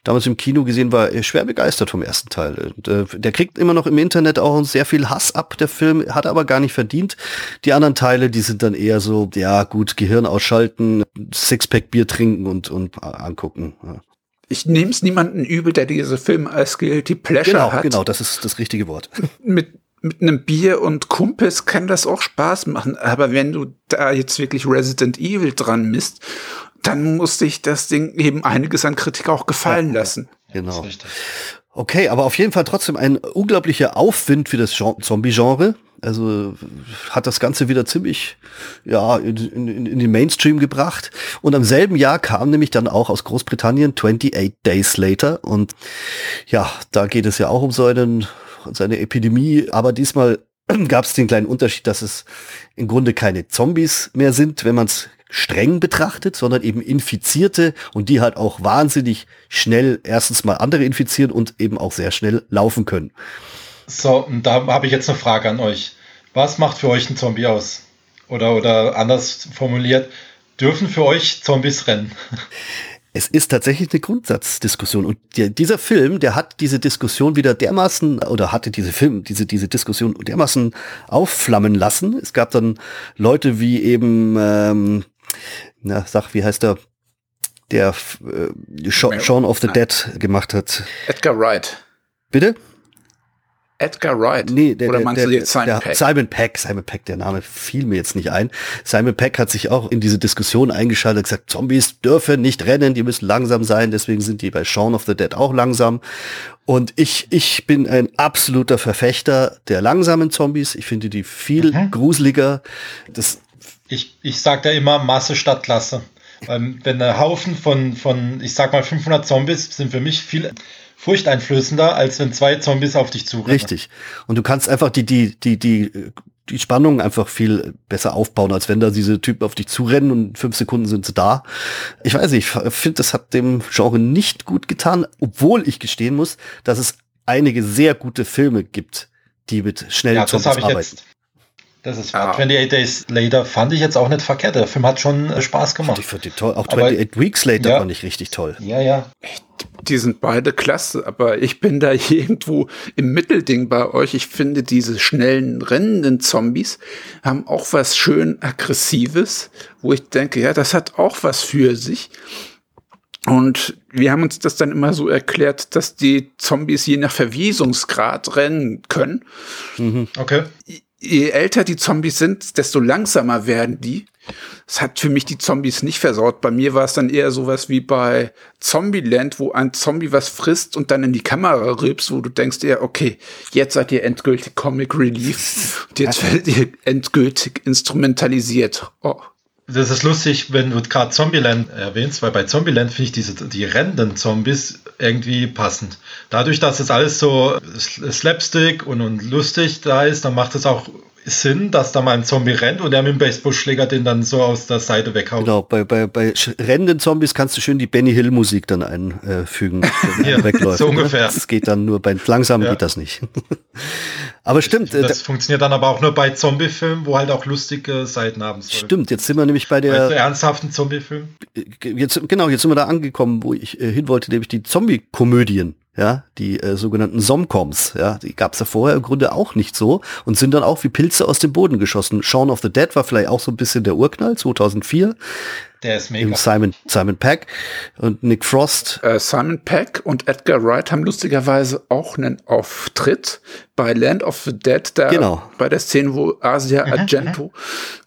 damals im Kino gesehen, war schwer begeistert vom ersten Teil. Und, äh, der kriegt immer noch im Internet auch sehr viel Hass ab, der Film, hat aber gar nicht verdient. Die anderen Teile, die sind dann eher so, ja gut, Gehirn ausschalten, Sixpack Bier trinken und, und angucken. Ja. Ich nehme es niemanden übel, der diese Filme als Guilty Pleasure genau, hat. Genau, das ist das richtige Wort. Mit mit einem Bier und Kumpels kann das auch Spaß machen. Aber wenn du da jetzt wirklich Resident Evil dran misst dann musste ich das Ding eben einiges an Kritik auch gefallen ja, lassen. Genau. Okay, aber auf jeden Fall trotzdem ein unglaublicher Aufwind für das Zombie-Genre. Also hat das Ganze wieder ziemlich ja, in, in, in, den Mainstream gebracht. Und am selben Jahr kam nämlich dann auch aus Großbritannien 28 Days Later. Und ja, da geht es ja auch um so einen seine Epidemie, aber diesmal gab es den kleinen Unterschied, dass es im Grunde keine Zombies mehr sind, wenn man es streng betrachtet, sondern eben Infizierte und die halt auch wahnsinnig schnell erstens mal andere infizieren und eben auch sehr schnell laufen können. So, und da habe ich jetzt eine Frage an euch. Was macht für euch ein Zombie aus? Oder, oder anders formuliert, dürfen für euch Zombies rennen? Es ist tatsächlich eine Grundsatzdiskussion und der, dieser Film, der hat diese Diskussion wieder dermaßen oder hatte diese Film, diese diese Diskussion dermaßen aufflammen lassen. Es gab dann Leute wie eben, ähm, na sag, wie heißt der, der äh, Shaun of the Dead gemacht hat. Edgar Wright. Bitte? Edgar Wright. Nee, der, Oder meinst der, du jetzt Simon der, Peck? Simon Peck. Simon Peck, der Name fiel mir jetzt nicht ein. Simon Peck hat sich auch in diese Diskussion eingeschaltet und gesagt, Zombies dürfen nicht rennen, die müssen langsam sein, deswegen sind die bei Shaun of the Dead auch langsam. Und ich, ich bin ein absoluter Verfechter der langsamen Zombies. Ich finde die viel Mhm. gruseliger. Das, Ich, ich sage da immer Masse statt Klasse. Weil wenn ein Haufen von, von, ich sag mal 500 Zombies sind für mich viel furchteinflößender, als wenn zwei Zombies auf dich zurennen. richtig. Und du kannst einfach die, die, die, die, die Spannung einfach viel besser aufbauen, als wenn da diese Typen auf dich zurennen und in fünf Sekunden sind sie da. Ich weiß nicht, ich finde, das hat dem Genre nicht gut getan, obwohl ich gestehen muss, dass es einige sehr gute Filme gibt, die mit schnellen Ja, Zombies arbeiten. jetzt. Das ist Ah. 28 Days Later fand ich jetzt auch nicht verkehrt. Der Film hat schon äh, Spaß Ich gemacht. fand die toll. Auch Aber- 28 Weeks Later Ja. fand ich richtig toll. Ja, ja. Die sind beide klasse, aber ich bin da irgendwo im Mittelding bei euch. Ich finde, diese schnellen, rennenden Zombies haben auch was schön Aggressives, wo ich denke, ja, das hat auch was für sich. Und wir haben uns das dann immer so erklärt, dass die Zombies je nach Verwesungsgrad rennen können. Okay. Je älter die Zombies sind, desto langsamer werden die. Das hat für mich die Zombies nicht versaut. Bei mir war es dann eher sowas wie bei Zombieland, wo ein Zombie was frisst und dann in die Kamera rülpst, wo du denkst eher, okay, jetzt seid ihr endgültig Comic Relief und jetzt werdet ihr endgültig instrumentalisiert. Oh. Das ist lustig, wenn du gerade Zombieland erwähnst, weil bei Zombieland finde ich diese, die rennenden Zombies irgendwie passend. Dadurch, dass es alles so slapstick und, und lustig da ist, dann macht es auch Sinn, dass da mal ein Zombie rennt und der mit dem Baseballschläger den dann so aus der Seite weghaut. Genau, bei, bei, bei rennenden Zombies kannst du schön die Benny Hill Musik dann einfügen, wenn Ja, er wegläuft. so ne? ungefähr. Das geht dann nur bei langsam Ja. geht das nicht. Aber stimmt, äh, Das funktioniert dann aber auch nur bei Zombiefilmen, wo halt auch lustige Seiten haben soll. stimmt, jetzt sind wir nämlich bei der ernsthaften Zombiefilmen. jetzt genau, jetzt sind wir da angekommen, wo ich äh, hin wollte, nämlich die Zombie-Komödien, ja, die äh, sogenannten Somcoms, ja, die gab es ja vorher im Grunde auch nicht so und sind dann auch wie Pilze aus dem Boden geschossen. Shaun of the Dead war vielleicht auch so ein bisschen der Urknall, 2004, Der ist mega. Simon, Simon Peck und Nick Frost. Äh, Simon Peck und Edgar Wright haben lustigerweise auch einen Auftritt bei Land of the Dead, da Genau. bei der Szene, wo Asia Argento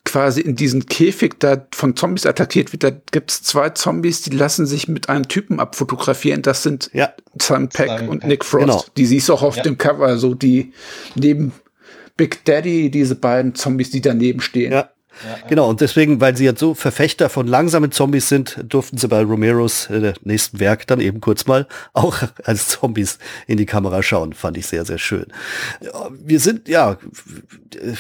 quasi in diesen Käfig da von Zombies attackiert wird. Da gibt's zwei Zombies, die lassen sich mit einem Typen abfotografieren. Das sind Ja. Simon Peck Simon und Peck. Nick Frost. Genau. Die siehst du auch auf Ja. dem Cover, so die neben Big Daddy, diese beiden Zombies, die daneben stehen. Ja. Genau, und deswegen, weil sie jetzt so Verfechter von langsamen Zombies sind, durften sie bei Romeros äh, nächsten Werk dann eben kurz mal auch als Zombies in die Kamera schauen. Fand ich sehr, sehr schön. Ja, Wir sind, ja, äh,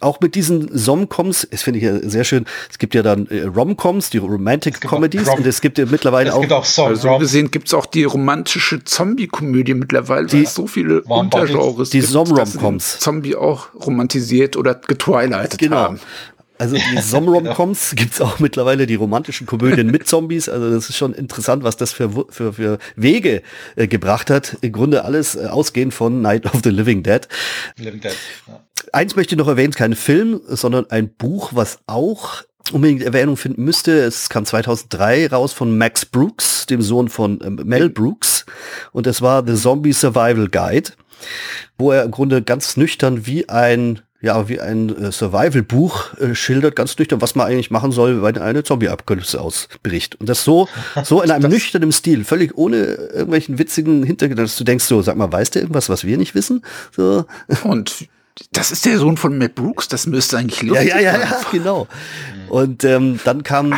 auch mit diesen Somcoms, das finde ich ja sehr schön, es gibt ja dann äh, Romcoms, die Romantic gibt Comedies, und es gibt ja mittlerweile Es auch, gibt auch Song Also gesehen gibt's auch die romantische Zombie-Komödie mittlerweile, weil es so viele. Untergenres Die gibt, Som-Romcoms. sie den Zombie auch romantisiert oder getwilightet Genau. haben. Also die Som-Romcoms gibt's auch mittlerweile, die romantischen Komödien mit Zombies. Also das ist schon interessant, was das für, für, für Wege äh, gebracht hat. Im Grunde alles äh, ausgehend von Night of the Living Dead. Living Dead. Ja. Eins möchte ich noch erwähnen, kein Film, sondern ein Buch, was auch unbedingt Erwähnung finden müsste. Es kam 2003 raus von Max Brooks, dem Sohn von ähm, Mel Brooks. Und es war The Zombie Survival Guide, wo er im Grunde ganz nüchtern wie ein ja, wie ein äh, Survival-Buch äh, schildert, ganz nüchtern, was man eigentlich machen soll, wenn eine Zombie-Apokalypse ausbricht. Und das so, so in einem nüchternen Stil, völlig ohne irgendwelchen witzigen Hintergrund, dass du denkst so, sag mal, weiß der irgendwas, was wir nicht wissen? So, Und Das ist der Sohn von Matt Brooks, das müsste eigentlich lustig Ja, ja, ja, ja genau. Und ähm, dann kam,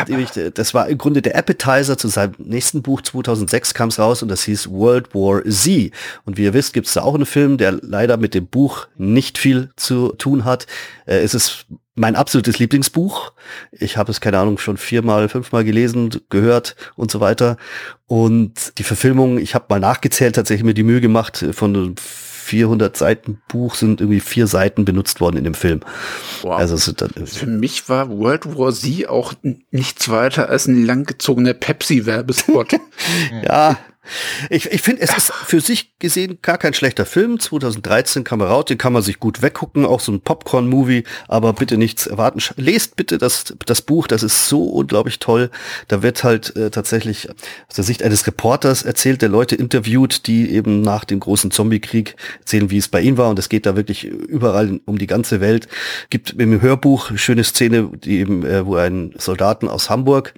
das war im Grunde der Appetizer zu seinem nächsten Buch, 2006 kam es raus und das hieß World War Z. Und wie ihr wisst, gibt es da auch einen Film, der leider mit dem Buch nicht viel zu tun hat. Äh, es ist mein absolutes Lieblingsbuch. Ich habe es, keine Ahnung, schon viermal, fünfmal gelesen, gehört und so weiter. Und die Verfilmung, ich habe mal nachgezählt, tatsächlich mir die Mühe gemacht, von 400 Seiten Buch sind irgendwie vier Seiten benutzt worden in dem Film. Wow. Also Für mich war World War Z auch nichts weiter als ein langgezogener Pepsi-Werbespot. ja, ich, ich finde, es ist für sich gesehen gar kein schlechter Film. 2013 kam er raus, den kann man sich gut weggucken, auch so ein Popcorn-Movie, aber bitte nichts erwarten. Lest bitte das, das Buch, das ist so unglaublich toll. Da wird halt äh, tatsächlich aus der Sicht eines Reporters erzählt, der Leute interviewt, die eben nach dem großen Zombie-Krieg erzählen, wie es bei ihnen war. Und es geht da wirklich überall um die ganze Welt. Gibt im Hörbuch eine schöne Szene, die eben, äh, wo ein Soldaten aus Hamburg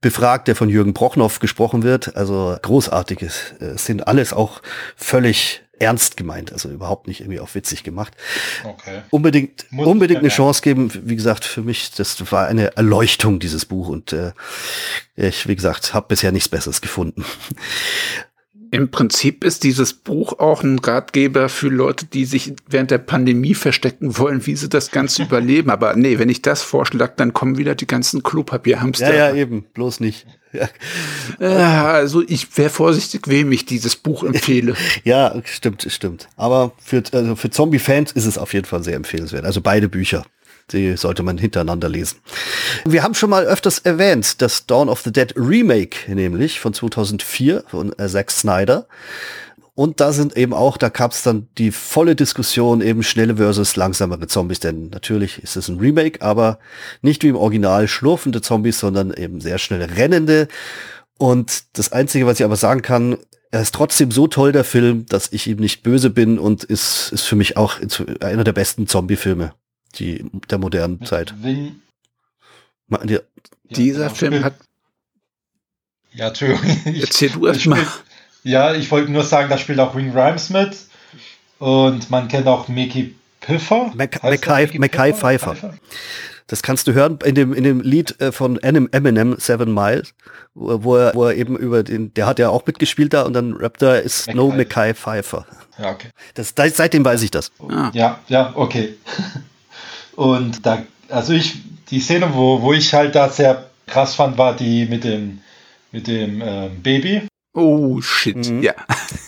befragt, der von Jürgen Brochnow gesprochen wird. Also großartiges. Es äh, sind alles auch völlig ernst gemeint, also überhaupt nicht irgendwie auf witzig gemacht. Okay. Unbedingt, Muss unbedingt eine Chance geben. Wie gesagt, für mich, das war eine Erleuchtung, dieses Buch. Und äh, ich, wie gesagt, habe bisher nichts Besseres gefunden. Im Prinzip ist dieses Buch auch ein Ratgeber für Leute, die sich während der Pandemie verstecken wollen, wie sie das Ganze überleben. Aber nee, wenn ich das vorschlage, dann kommen wieder die ganzen Klopapierhamster. Ja, ja, eben, bloß nicht. Ja. also ich wäre vorsichtig, wem ich dieses Buch empfehle. ja, stimmt, stimmt. Aber für, also für Zombie-Fans ist es auf jeden Fall sehr empfehlenswert. Also beide Bücher. Die sollte man hintereinander lesen. Wir haben schon mal öfters erwähnt, das Dawn of the Dead Remake, nämlich von 2004 von äh, Zack Snyder. Und da sind eben auch, da gab es dann die volle Diskussion eben schnelle versus langsamere Zombies, denn natürlich ist es ein Remake, aber nicht wie im Original schlurfende Zombies, sondern eben sehr schnell rennende. Und das Einzige, was ich aber sagen kann, er ist trotzdem so toll, der Film, dass ich ihm nicht böse bin und ist, ist für mich auch einer der besten Zombie-Filme die, der modernen Zeit. Wenn, ja, Dieser genau, Film hat. Ja, Entschuldigung. Erzähl du erst mal. Ja, ich wollte nur sagen, da spielt auch Wing Rhymes mit. Und man kennt auch Mickey Piffer. Mackay Pfeiffer. Das kannst du hören in dem, in dem Lied äh, von Eminem, Seven Miles, wo er, wo er eben über den, der hat ja auch mitgespielt da und dann rappt er, ist No Mackay Pfeiffer. Ja, okay. Das, seitdem weiß ich das. Ah. Ja, ja, okay. Und da, also ich, die Szene, wo, wo ich halt da sehr krass fand, war die mit dem, mit dem äh, Baby. Oh shit, mhm. ja.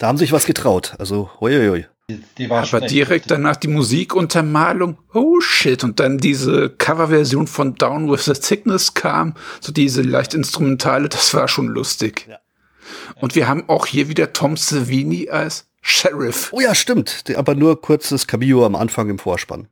Da haben sich was getraut. Also, hoi, Die, die war Aber direkt danach die Musikuntermalung, oh shit, und dann diese Coverversion von Down with the Sickness kam, so diese leicht instrumentale, das war schon lustig. Ja. Und wir haben auch hier wieder Tom Savini als Sheriff. Oh ja, stimmt. Aber nur kurzes Cameo am Anfang im Vorspann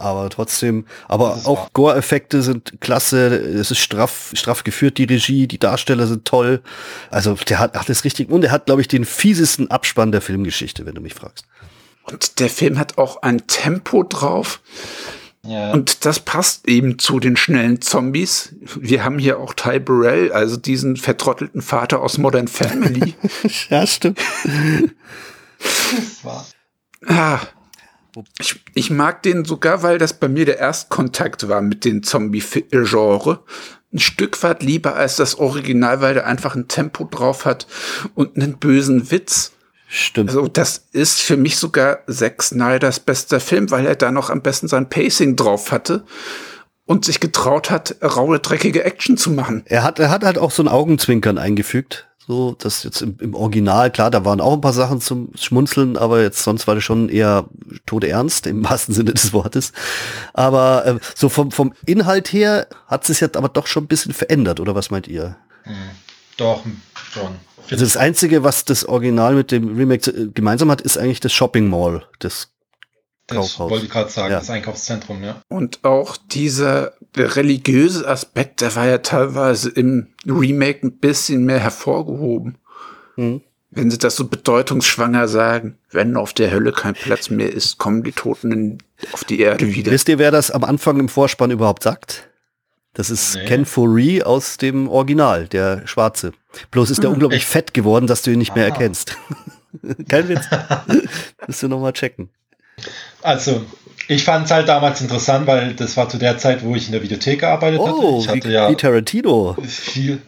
aber trotzdem, aber auch Gore-Effekte sind klasse, es ist straff, straff geführt, die Regie, die Darsteller sind toll. Also der hat alles richtig und er hat, glaube ich, den fiesesten Abspann der Filmgeschichte, wenn du mich fragst. Und der Film hat auch ein Tempo drauf. Ja. Und das passt eben zu den schnellen Zombies. Wir haben hier auch Ty Burrell, also diesen vertrottelten Vater aus Modern Family. ja, stimmt. das war. Ah, ich, ich mag den sogar, weil das bei mir der Erstkontakt war mit dem Zombie-Genre. Ein Stück weit lieber als das Original, weil der einfach ein Tempo drauf hat und einen bösen Witz. Stimmt. Also das ist für mich sogar Zack Snyders bester Film, weil er da noch am besten sein Pacing drauf hatte und sich getraut hat, raue, dreckige Action zu machen. Er hat, er hat halt auch so ein Augenzwinkern eingefügt. So, das jetzt im, im Original, klar, da waren auch ein paar Sachen zum Schmunzeln, aber jetzt sonst war das schon eher todernst, im wahrsten Sinne des Wortes. Aber äh, so vom, vom Inhalt her hat sich jetzt aber doch schon ein bisschen verändert, oder was meint ihr? Hm, doch, schon. Also das Einzige, was das Original mit dem Remake äh, gemeinsam hat, ist eigentlich das Shopping Mall, das das wollte ich gerade sagen, ja. das Einkaufszentrum, ja. Und auch dieser religiöse Aspekt, der war ja teilweise im Remake ein bisschen mehr hervorgehoben. Mhm. Wenn sie das so bedeutungsschwanger sagen, wenn auf der Hölle kein Platz mehr ist, kommen die Toten in, auf die Erde wieder. Wisst ihr, wer das am Anfang im Vorspann überhaupt sagt? Das ist nee. Ken Foree aus dem Original, der Schwarze. Bloß ist der hm, unglaublich echt? fett geworden, dass du ihn nicht mehr Aha. erkennst. Kein Witz. Müsst du nochmal checken. Also, Ich fand es halt damals interessant, weil das war zu der Zeit, wo ich in der Videothek gearbeitet oh, hatte. Ich hatte wie, ja wie Tarantino. Viel.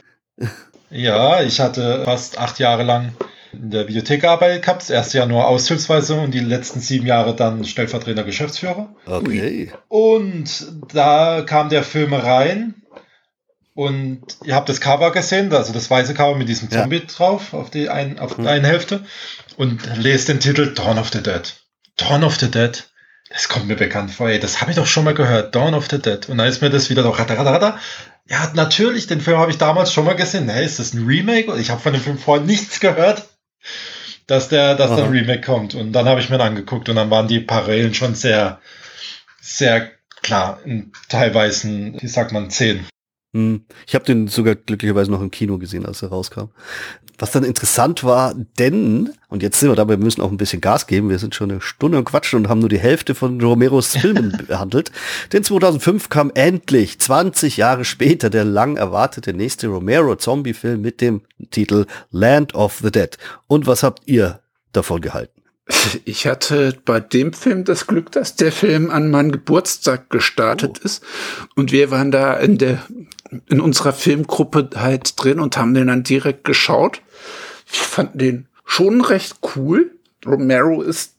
Ja, ich hatte fast acht Jahre lang in der Videothek gearbeitet gehabt. Das erste Jahr nur aushilfsweise und die letzten sieben Jahre dann stellvertretender Geschäftsführer. Okay. Und da kam der Film rein und ihr habt das Cover gesehen, also das weiße Cover mit diesem Ja. Zombie drauf auf die ein, auf Mhm. der einen Hälfte und lest den Titel Dawn of the Dead. Dawn of the Dead. Das kommt mir bekannt vor, ey, das habe ich doch schon mal gehört. Dawn of the Dead. Und dann ist mir das wieder doch ratter, ratter, ratter. Ja, natürlich, den Film habe ich damals schon mal gesehen. Hey, ist das ein Remake? Und ich habe von dem Film vorher nichts gehört, dass der, dass der. Remake kommt. Und dann habe ich mir ihn angeguckt und dann waren die Parallelen schon sehr, sehr klar, in teilweise, wie sagt man, zehn. Hm. Ich habe den sogar glücklicherweise noch im Kino gesehen, als er rauskam. Was dann interessant war, denn, und jetzt sind wir dabei, wir müssen auch ein bisschen Gas geben, wir sind schon eine Stunde und quatschen und haben nur die Hälfte von Romeros Filmen behandelt. Denn 2005 kam endlich, 20 Jahre später, der lang erwartete nächste Romero-Zombie-Film mit dem Titel Land of the Dead. Und was habt ihr davon gehalten? Ich hatte bei dem Film das Glück, dass der Film an meinem Geburtstag gestartet Oh. ist. Und wir waren da in der, in unserer Filmgruppe halt drin und haben den dann direkt geschaut. Ich fand den schon recht cool. Romero ist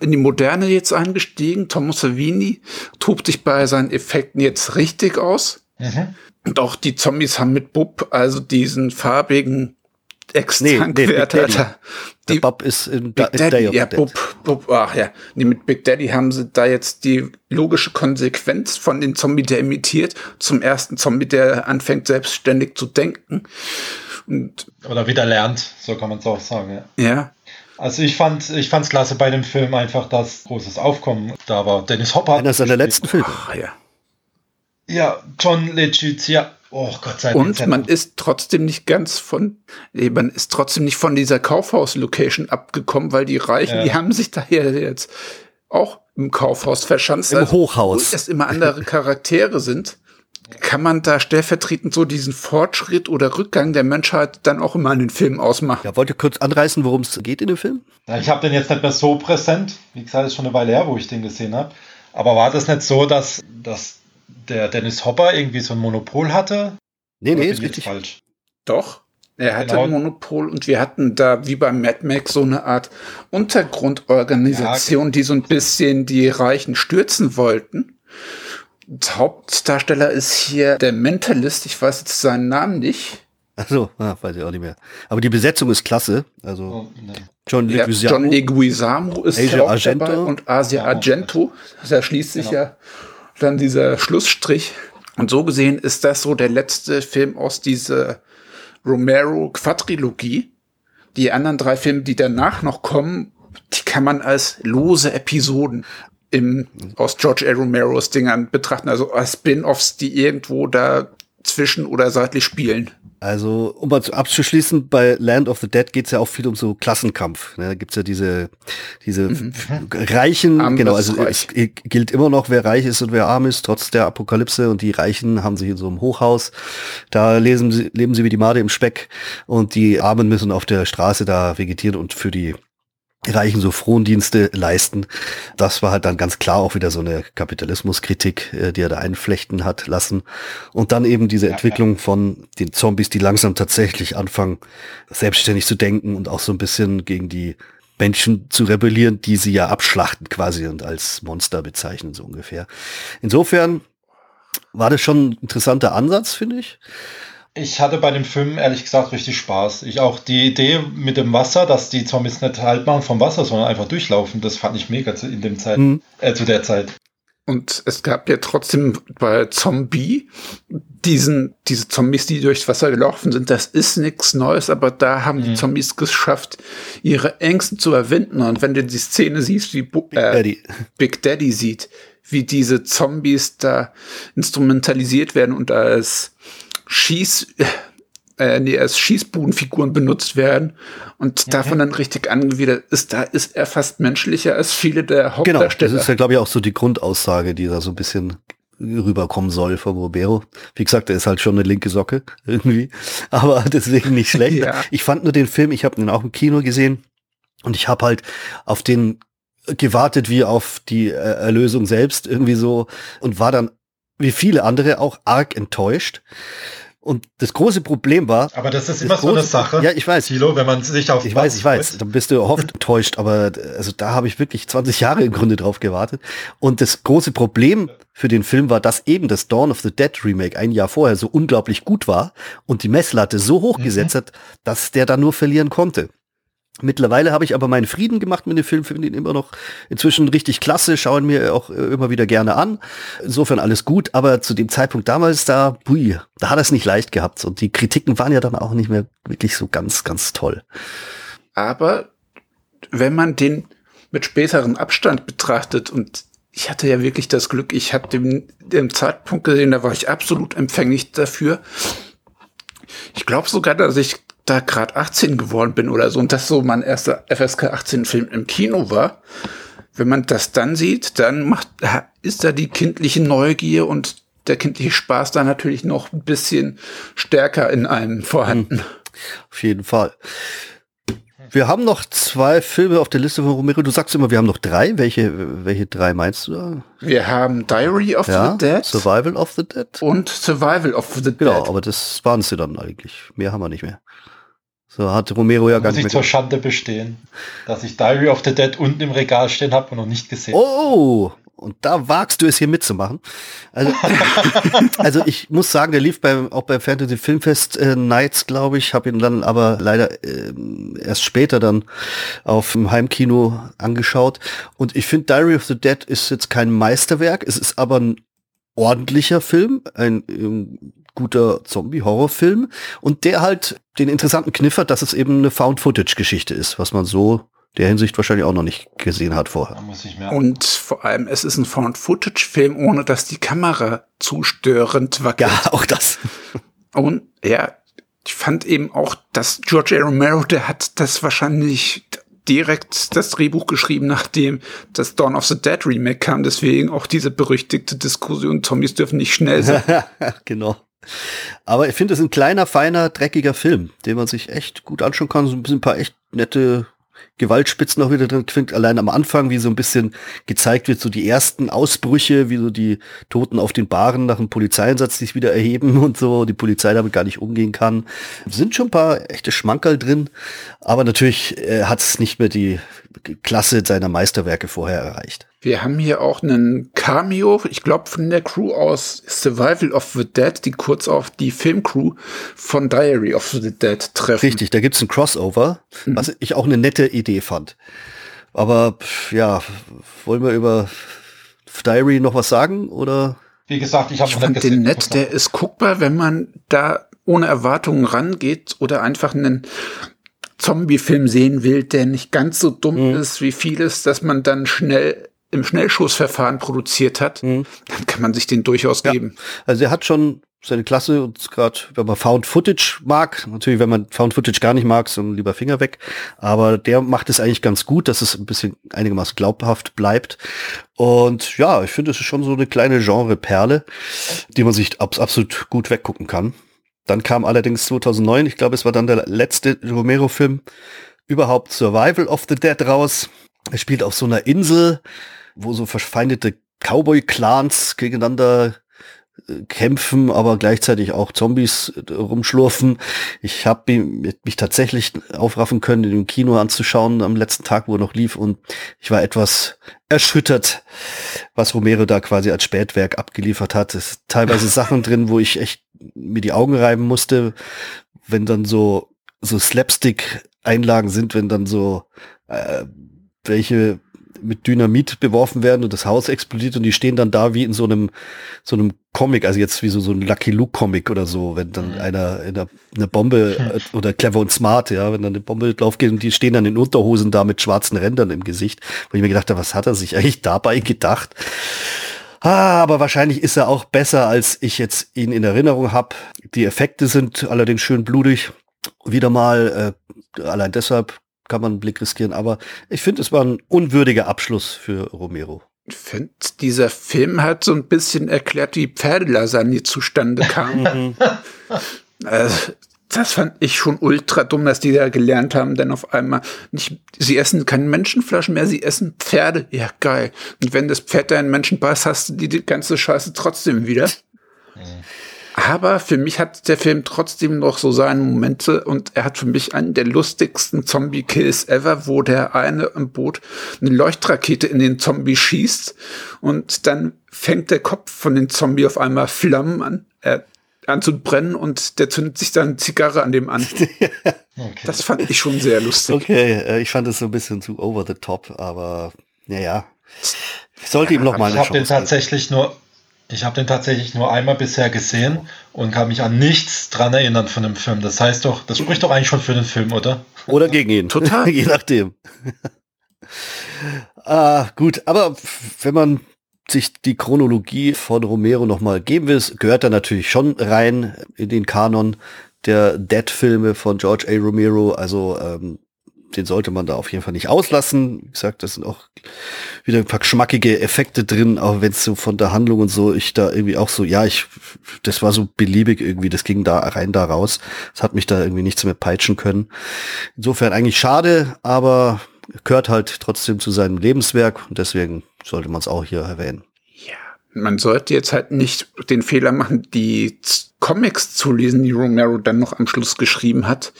in die Moderne jetzt eingestiegen. Thomas Savini tobt sich bei seinen Effekten jetzt richtig aus. Mhm. Und auch die Zombies haben mit Bub, also diesen farbigen Ex-Tankwärter, nee, Big Daddy. Der die Bob ist in Big Da- Daddy, of ja. Bub, Bub, ach ja. Nee, mit Big Daddy haben sie da jetzt die logische Konsequenz von dem Zombie, der imitiert, zum ersten Zombie, der anfängt selbstständig zu denken. Und Oder wieder lernt, so kann man es auch sagen. Ja. ja, Also ich fand ich fand's klasse bei dem Film einfach, dass großes Aufkommen da war. Dennis Hopper. hat Einer seiner letzten Filme. ach ja. Ja, John Legizia. Oh Gott sei Dank. Und man ist trotzdem nicht ganz von, nee, man ist trotzdem nicht von dieser Kaufhaus-Location abgekommen, weil die Reichen, Ja. die haben sich da ja jetzt auch im Kaufhaus verschanzt. Im Also, Hochhaus. Wo es immer andere Charaktere sind, kann man da stellvertretend so diesen Fortschritt oder Rückgang der Menschheit dann auch immer in den Filmen ausmachen. Ja, wollt ihr kurz anreißen, worum es geht in dem Film? Ja, ich habe den jetzt nicht mehr so präsent. Wie gesagt, ist schon eine Weile her, wo ich den gesehen habe. Aber war das nicht so, dass, dass der Dennis Hopper irgendwie so ein Monopol hatte? Nee, nee, ist richtig. falsch. Doch. Er hatte Genau. ein Monopol und wir hatten da wie beim Mad Max so eine Art Untergrundorganisation, die so ein bisschen die Reichen stürzen wollten. Und Hauptdarsteller ist hier der Mentalist, ich weiß jetzt seinen Namen nicht. Achso, ah, weiß ich auch nicht mehr. Aber die Besetzung ist klasse. Also Oh, ne. John Ja, Leguizamo. John Leguizamo ist Asia ja Argento. dabei und Asia Ja, Argento. Da schließt sich Genau. ja dann dieser Schlussstrich. Und so gesehen ist das so der letzte Film aus dieser Romero-Quadrilogie. Die anderen drei Filme, die danach noch kommen, die kann man als lose Episoden im, aus George A. Romeros Dingern betrachten. Also als Spin-offs, die irgendwo da zwischen oder seitlich spielen. Also, um mal zu- abzuschließen, bei Land of the Dead geht es ja auch viel um so Klassenkampf. Ne? Da gibt's ja diese, diese Reichen, Arm genau, also es gilt immer noch, wer reich ist und wer arm ist, trotz der Apokalypse. Und die Reichen haben sich in so einem Hochhaus, da lesen sie, leben sie wie die Made im Speck und die Armen müssen auf der Straße da vegetieren und für die Reichen so Frondienste leisten. Das war halt dann ganz klar auch wieder so eine Kapitalismuskritik, äh, die er da einflechten hat lassen. Und dann eben diese Ja, Entwicklung von den Zombies, die langsam tatsächlich anfangen, selbstständig zu denken und auch so ein bisschen gegen die Menschen zu rebellieren, die sie ja abschlachten quasi und als Monster bezeichnen, so ungefähr. Insofern war das schon ein interessanter Ansatz, finde ich. Ich hatte bei dem Film ehrlich gesagt richtig Spaß. Ich auch die Idee mit dem Wasser, dass die Zombies nicht halt machen vom Wasser, sondern einfach durchlaufen, das fand ich mega zu, in dem Zeit, Mhm. äh, zu der Zeit. Und es gab ja trotzdem bei Zombie diesen, diese Zombies, die durchs Wasser gelaufen sind. Das ist nichts Neues, aber da haben die Mhm. Zombies geschafft, ihre Ängste zu überwinden. Und wenn du die Szene siehst, wie Bu Big äh, Daddy. Big Daddy sieht, wie diese Zombies da instrumentalisiert werden und als Schieß, äh, nee, als Schießbudenfiguren benutzt werden und davon dann richtig angewidert ist, da ist er fast menschlicher als viele der Genau, das Hauptdarsteller. ist ja, glaube ich, auch so die Grundaussage, die da so ein bisschen rüberkommen soll vom Robero. Wie gesagt, er ist halt schon eine linke Socke irgendwie, aber deswegen nicht schlecht. Ja. Ich fand nur den Film, ich habe ihn auch im Kino gesehen und ich habe halt auf den gewartet wie auf die äh, Erlösung selbst irgendwie so und war dann wie viele andere auch arg enttäuscht. Und das große Problem war. Aber das ist immer so eine Sache. Ja, ich weiß. Thilo, wenn man sich auf. Ich weiß, ich weiß. Dann bist du oft enttäuscht, aber also da habe ich wirklich 20 Jahre im Grunde drauf gewartet. Und das große Problem für den Film war, dass eben das Dawn of the Dead Remake ein Jahr vorher so unglaublich gut war und die Messlatte so hoch gesetzt mhm. hat, dass der da nur verlieren konnte. Mittlerweile habe ich aber meinen Frieden gemacht mit dem Film, finde ihn immer noch inzwischen richtig klasse, schauen mir auch äh, immer wieder gerne an. Insofern alles gut, aber zu dem Zeitpunkt damals da, bui, da hat er es nicht leicht gehabt und die Kritiken waren ja dann auch nicht mehr wirklich so ganz, ganz toll. Aber wenn man den mit späteren Abstand betrachtet und ich hatte ja wirklich das Glück, ich hatte den, den Zeitpunkt gesehen, da war ich absolut empfänglich dafür. Ich glaube sogar, dass ich da gerade 18 geworden bin oder so und das so mein erster FSK 18 Film im Kino war, wenn man das dann sieht, dann macht, ist da die kindliche Neugier und der kindliche Spaß da natürlich noch ein bisschen stärker in einem vorhanden. Hm. Auf jeden Fall. Wir haben noch zwei Filme auf der Liste von Romero. Du sagst immer, wir haben noch drei. Welche, welche drei meinst du da? Wir haben Diary of ja, the Dead. Survival of the Dead. Und Survival of the Dead. Genau, aber das waren sie dann eigentlich. Mehr haben wir nicht mehr. So hat Romero ja gar nicht. Muss ich zur Schande bestehen, dass ich Diary of the Dead unten im Regal stehen habe und noch nicht gesehen. Oh, und da wagst du es hier mitzumachen. Also, also ich muss sagen, der lief beim, auch beim Fantasy Filmfest äh, Nights, glaube ich, habe ihn dann aber leider äh, erst später dann auf dem Heimkino angeschaut. Und ich finde, Diary of the Dead ist jetzt kein Meisterwerk, es ist aber ein ordentlicher Film, ein ähm, guter Zombie-Horrorfilm und der halt den interessanten Kniff hat, dass es eben eine Found-Footage-Geschichte ist, was man so der Hinsicht wahrscheinlich auch noch nicht gesehen hat vorher. Und vor allem, es ist ein Found-Footage-Film, ohne dass die Kamera zu störend wackelt. Ja, auch das. Und ja, ich fand eben auch, dass George A. Romero, der hat das wahrscheinlich direkt das Drehbuch geschrieben, nachdem das Dawn of the Dead Remake kam. Deswegen auch diese berüchtigte Diskussion, Zombies dürfen nicht schnell sein. genau. Aber ich finde es ein kleiner, feiner, dreckiger Film, den man sich echt gut anschauen kann. So ein bisschen ein paar echt nette Gewaltspitzen noch wieder drin. Klingt allein am Anfang, wie so ein bisschen gezeigt wird, so die ersten Ausbrüche, wie so die Toten auf den Baren nach einem Polizeieinsatz sich wieder erheben und so, die Polizei damit gar nicht umgehen kann. Sind schon ein paar echte Schmankerl drin, aber natürlich äh, hat es nicht mehr die Klasse seiner Meisterwerke vorher erreicht. Wir haben hier auch einen Cameo, ich glaube von der Crew aus Survival of the Dead, die kurz auf die Filmcrew von Diary of the Dead treffen. Richtig, da gibt's ein Crossover, mhm. was ich auch eine nette Idee fand. Aber ja, wollen wir über Diary noch was sagen oder? Wie gesagt, ich habe ich fand den nett, der ist guckbar, wenn man da ohne Erwartungen rangeht oder einfach einen Zombie-Film sehen will, der nicht ganz so dumm mhm. ist wie vieles, dass man dann schnell im Schnellschussverfahren produziert hat, mhm. dann kann man sich den durchaus ja. geben. Also er hat schon seine Klasse und gerade, wenn man Found Footage mag, natürlich, wenn man Found Footage gar nicht mag, so lieber Finger weg. Aber der macht es eigentlich ganz gut, dass es ein bisschen einigermaßen glaubhaft bleibt. Und ja, ich finde, es ist schon so eine kleine Genre-Perle, die man sich absolut gut weggucken kann. Dann kam allerdings 2009, ich glaube, es war dann der letzte Romero-Film überhaupt Survival of the Dead raus. Er spielt auf so einer Insel, wo so verfeindete Cowboy-Clans gegeneinander äh, kämpfen, aber gleichzeitig auch Zombies äh, rumschlurfen. Ich habe mich tatsächlich aufraffen können, den Kino anzuschauen am letzten Tag, wo er noch lief und ich war etwas erschüttert, was Romero da quasi als Spätwerk abgeliefert hat. Es sind teilweise Sachen drin, wo ich echt mir die Augen reiben musste, wenn dann so so Slapstick-Einlagen sind, wenn dann so äh, welche mit Dynamit beworfen werden und das Haus explodiert und die stehen dann da wie in so einem so einem Comic, also jetzt wie so, so ein Lucky Luke Comic oder so, wenn dann mhm. einer in einer, eine Bombe äh, oder clever und smart, ja, wenn dann eine Bombe drauf geht und die stehen dann in Unterhosen da mit schwarzen Rändern im Gesicht, wo ich mir gedacht habe, was hat er sich eigentlich dabei gedacht? Ah, aber wahrscheinlich ist er auch besser, als ich jetzt ihn in Erinnerung habe. Die Effekte sind allerdings schön blutig. Wieder mal, äh, allein deshalb kann man einen Blick riskieren. Aber ich finde, es war ein unwürdiger Abschluss für Romero. Ich finde, dieser Film hat so ein bisschen erklärt, wie Pferdelasagne zustande kam. Mhm. also, das fand ich schon ultra dumm, dass die da gelernt haben, denn auf einmal nicht, sie essen keine Menschenflaschen mehr, sie essen Pferde. Ja, geil. Und wenn das Pferd deinen Menschen beißt, hast du die, die ganze Scheiße trotzdem wieder. Aber für mich hat der Film trotzdem noch so seine Momente und er hat für mich einen der lustigsten Zombie-Kills ever, wo der eine im Boot eine Leuchtrakete in den Zombie schießt und dann fängt der Kopf von den Zombie auf einmal Flammen an. Er an zu brennen und der zündet sich dann Zigarre an dem an. okay. Das fand ich schon sehr lustig. Okay, äh, ich fand es so ein bisschen zu over the top, aber naja. Ich sollte ihm noch mal eine Ich habe den tatsächlich nur ich habe den tatsächlich nur einmal bisher gesehen und kann mich an nichts dran erinnern von dem Film. Das heißt doch, das spricht doch eigentlich schon für den Film, oder? Oder gegen ihn. Total. Je nachdem. ah, gut, aber wenn man sich die Chronologie von Romero nochmal geben will, gehört er natürlich schon rein in den Kanon der Dead-Filme von George A. Romero. Also ähm, den sollte man da auf jeden Fall nicht auslassen. Wie gesagt, das sind auch wieder ein paar geschmackige Effekte drin, auch wenn es so von der Handlung und so, ich da irgendwie auch so, ja, ich, das war so beliebig irgendwie, das ging da rein, da raus. Das hat mich da irgendwie nichts mehr peitschen können. Insofern eigentlich schade, aber gehört halt trotzdem zu seinem Lebenswerk und deswegen sollte man es auch hier erwähnen. Ja, man sollte jetzt halt nicht den Fehler machen, die Comics zu lesen, die Romero dann noch am Schluss geschrieben hat,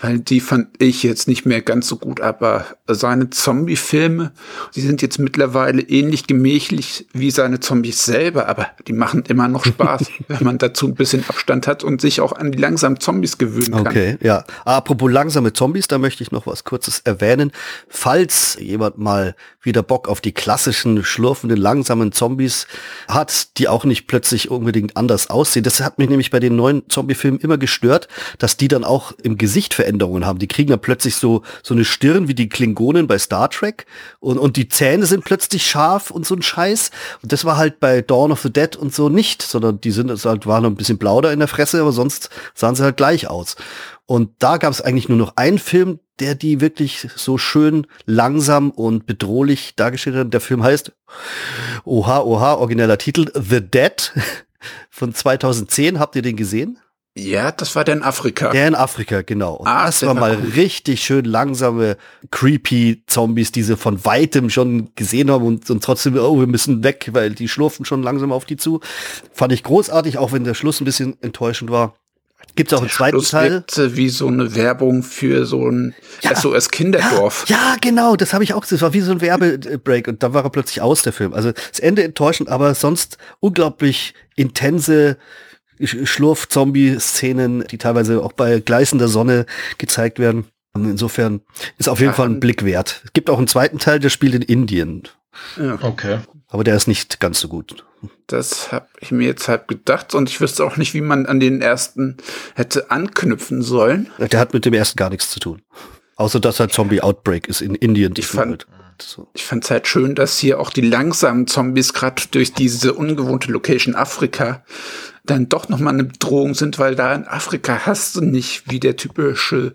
weil die fand ich jetzt nicht mehr ganz so gut, aber seine Zombie-Filme, die sind jetzt mittlerweile ähnlich gemächlich wie seine Zombies selber, aber die machen immer noch Spaß, wenn man dazu ein bisschen Abstand hat und sich auch an die langsamen Zombies gewöhnen kann. Okay, ja. Apropos langsame Zombies, da möchte ich noch was Kurzes erwähnen. Falls jemand mal wieder Bock auf die klassischen, schlurfenden, langsamen Zombies hat, die auch nicht plötzlich unbedingt anders aussehen, das hat mich nämlich bei den neuen Zombie-Filmen immer gestört, dass die dann auch im Gesicht Veränderungen haben. Die kriegen dann plötzlich so, so eine Stirn wie die Klingonen bei Star Trek und, und die Zähne sind plötzlich scharf und so ein Scheiß. Und das war halt bei Dawn of the Dead und so nicht, sondern die sind halt, waren ein bisschen blau da in der Fresse, aber sonst sahen sie halt gleich aus. Und da gab es eigentlich nur noch einen Film, der die wirklich so schön langsam und bedrohlich dargestellt hat. Der Film heißt Oha, Oha, origineller Titel The Dead von 2010. Habt ihr den gesehen? Ja, das war der in Afrika. Der in Afrika, genau. Und ah, das war mal cool. richtig schön langsame, creepy Zombies, die sie von weitem schon gesehen haben und, und trotzdem, oh, wir müssen weg, weil die schlurfen schon langsam auf die zu. Fand ich großartig, auch wenn der Schluss ein bisschen enttäuschend war. Gibt es auch einen zweiten Schluss Teil? wie so eine Werbung für so ein ja, SOS Kinderdorf. Ja, ja, genau, das habe ich auch gesehen. Das war wie so ein Werbebreak und dann war er plötzlich aus, der Film. Also das Ende enttäuschend, aber sonst unglaublich intense Schlurf-Zombie-Szenen, die teilweise auch bei gleißender Sonne gezeigt werden. Insofern ist auf jeden Fall ein Blick wert. Es gibt auch einen zweiten Teil, der spielt in Indien. Ja. Okay. Aber der ist nicht ganz so gut. Das habe ich mir jetzt halt gedacht und ich wüsste auch nicht, wie man an den ersten hätte anknüpfen sollen. Der hat mit dem ersten gar nichts zu tun. Außer dass halt Zombie Outbreak ist in Indien. Ich fand, so. ich fand es halt schön, dass hier auch die langsamen Zombies gerade durch diese ungewohnte Location Afrika dann doch nochmal eine Bedrohung sind, weil da in Afrika hast du nicht wie der typische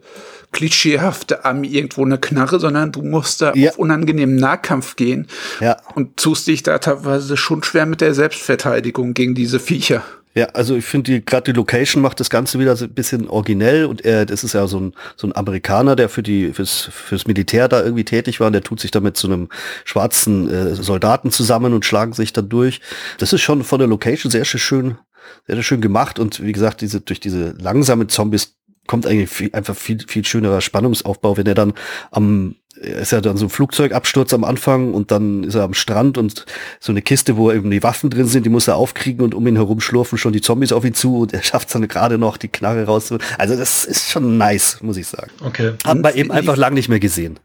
klischeehafte Ami irgendwo eine Knarre, sondern du musst da ja. auf unangenehmen Nahkampf gehen ja. und tust dich da teilweise schon schwer mit der Selbstverteidigung gegen diese Viecher. Ja, also ich finde die gerade die Location macht das Ganze wieder so ein bisschen originell und er, das ist ja so ein so ein Amerikaner, der für die fürs fürs Militär da irgendwie tätig war und der tut sich damit zu einem schwarzen äh, Soldaten zusammen und schlagen sich dann durch. Das ist schon von der Location sehr schön sehr schön gemacht und wie gesagt, diese durch diese langsame Zombies kommt eigentlich viel, einfach viel, viel schönerer Spannungsaufbau, wenn er dann am, ist ja dann so ein Flugzeugabsturz am Anfang und dann ist er am Strand und so eine Kiste, wo eben die Waffen drin sind, die muss er aufkriegen und um ihn herum schlurfen schon die Zombies auf ihn zu und er schafft es dann gerade noch, die Knarre rauszuholen. Also das ist schon nice, muss ich sagen. Okay. Haben wir eben einfach lang nicht mehr gesehen.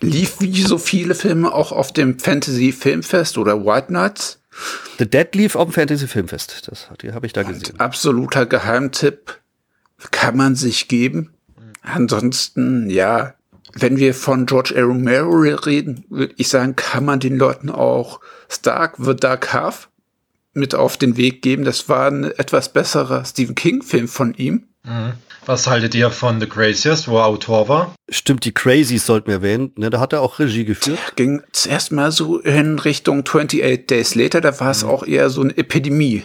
Lief wie so viele Filme auch auf dem Fantasy Filmfest oder White Nights? The Dead lief auf dem Fantasy Filmfest. Das die habe ich da gesehen. Absoluter Geheimtipp kann man sich geben. Ansonsten, ja, wenn wir von George A. Romero reden, würde ich sagen, kann man den Leuten auch Stark, The Dark Half mit auf den Weg geben. Das war ein etwas besserer Stephen King-Film von ihm. Mhm. Was haltet ihr von The Craziest, wo er Autor war? Stimmt, die Crazies sollten wir erwähnen. Ne, da hat er auch Regie geführt. Ging zuerst mal so in Richtung 28 Days Later, da war es mhm. auch eher so eine Epidemie.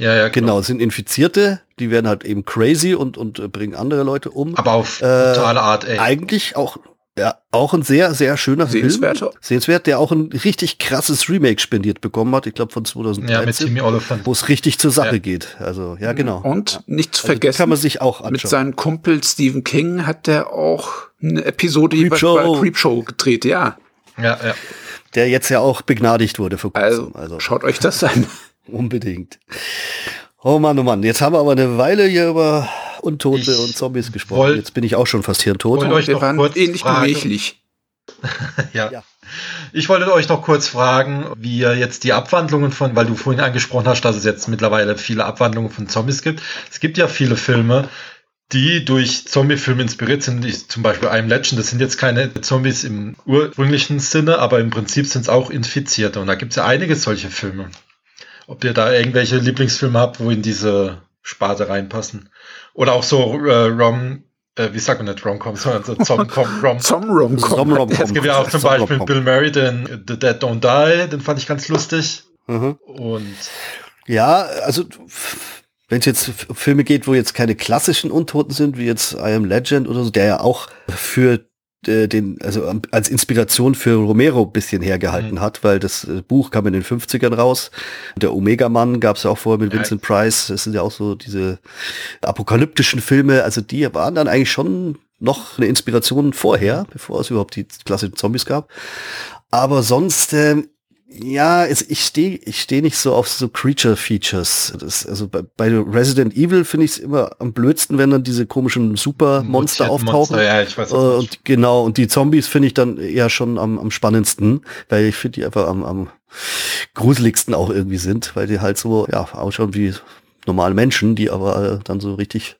Ja, ja, genau. genau, sind Infizierte, die werden halt eben crazy und, und äh, bringen andere Leute um. Aber auf äh, totale Art, ey. Eigentlich auch, ja, auch ein sehr, sehr schöner Sehenswerter. Film. Sehenswert, der auch ein richtig krasses Remake spendiert bekommen hat, ich glaube von 2013. Ja, mit Timmy Oliphant. Wo es richtig zur Sache ja. geht. Also, ja, genau. Und nicht zu also, vergessen, kann man sich auch anschauen. mit seinem Kumpel Stephen King hat der auch eine Episode Creepshow. bei Creepshow gedreht, ja. Ja, ja. Der jetzt ja auch begnadigt wurde vor kurzem. Also, also. schaut euch das an. Unbedingt. Oh Mann, oh Mann. Jetzt haben wir aber eine Weile hier über Untote ich und Zombies gesprochen. Wollt, Jetzt bin ich auch schon fast hier tot. Euch wir waren ähnlich gemächlich. ja. ja. Ich wollte euch noch kurz fragen, wie ihr jetzt die Abwandlungen von, weil du vorhin angesprochen hast, dass es jetzt mittlerweile viele Abwandlungen von Zombies gibt. Es gibt ja viele Filme, die durch Zombie-Filme inspiriert sind. Ich, zum Beispiel I'm Legend, das sind jetzt keine Zombies im ursprünglichen Sinne, aber im Prinzip sind es auch Infizierte. Und da gibt es ja einige solche Filme. Ob ihr da irgendwelche Lieblingsfilme habt, wo in diese Sparte reinpassen. Oder auch so äh, Rom, äh, wie sagt man nicht Rom-Com, sondern so Zom-Com. Rom Zom-Rom-Com. Es gibt ja auch zum Beispiel Bill Murray, den The Dead Don't Die, den fand ich ganz lustig. Mhm. Und ja, also wenn es jetzt Filme geht, wo jetzt keine klassischen Untoten sind, wie jetzt I Am Legend oder so, der ja auch für äh, den, also als Inspiration für Romero bisschen hergehalten mhm. hat, weil das äh, Buch kam in den 50ern raus. Der Omega-Mann gab es ja auch vorher mit Vincent Price. Das sind ja auch so diese apokalyptischen Filme. Also die waren dann eigentlich schon noch eine Inspiration vorher, bevor es überhaupt die klassischen Zombies gab. Aber sonst, äh, ja, ich stehe ich steh nicht so auf so Creature-Features. Also bei, bei Resident Evil finde ich es immer am blödsten, wenn dann diese komischen Supermonster auftauchen. Monster, ja, ich weiß auch und genau, und die Zombies finde ich dann eher schon am, am spannendsten, weil ich finde die einfach am, am gruseligsten auch irgendwie sind, weil die halt so ja ausschauen wie normale Menschen, die aber äh, dann so richtig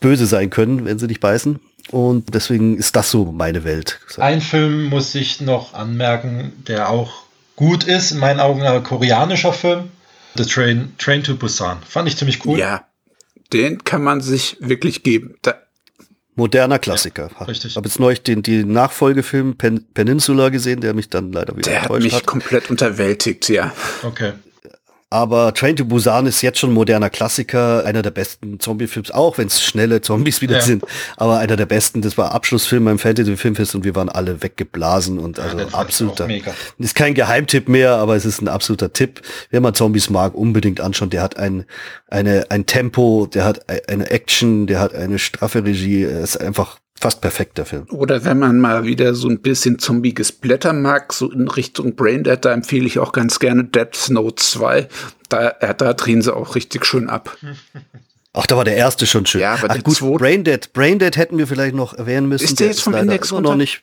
böse sein können, wenn sie dich beißen. Und deswegen ist das so meine Welt. Ein Film muss ich noch anmerken, der auch gut ist, in meinen Augen ein koreanischer Film. The Train, Train to Busan. Fand ich ziemlich cool. Ja, den kann man sich wirklich geben. Da Moderner Klassiker. Ja, richtig. Ich habe jetzt neulich den, den Nachfolgefilm Pen Peninsula gesehen, der mich dann leider wieder der enttäuscht hat. Der hat mich komplett unterwältigt, ja. Okay. Aber Train to Busan ist jetzt schon moderner Klassiker, einer der besten Zombie-Films, auch wenn es schnelle Zombies wieder ja. sind. Aber einer der besten, das war Abschlussfilm beim Fantasy Filmfest und wir waren alle weggeblasen und also ja, absoluter. Ist kein Geheimtipp mehr, aber es ist ein absoluter Tipp. Wer mal Zombies mag, unbedingt anschauen. Der hat ein, eine, ein Tempo, der hat eine Action, der hat eine straffe Regie. Er ist einfach fast perfekter Film. Oder wenn man mal wieder so ein bisschen zombiges Blätter mag, so in Richtung Braindead, da empfehle ich auch ganz gerne Dead Snow 2. Da, äh, da drehen sie auch richtig schön ab. Ach, da war der erste schon schön. Ja, aber Ach, der gut, Braindead, Braindead hätten wir vielleicht noch erwähnen müssen. Ist der, der jetzt vom Index immer noch nicht?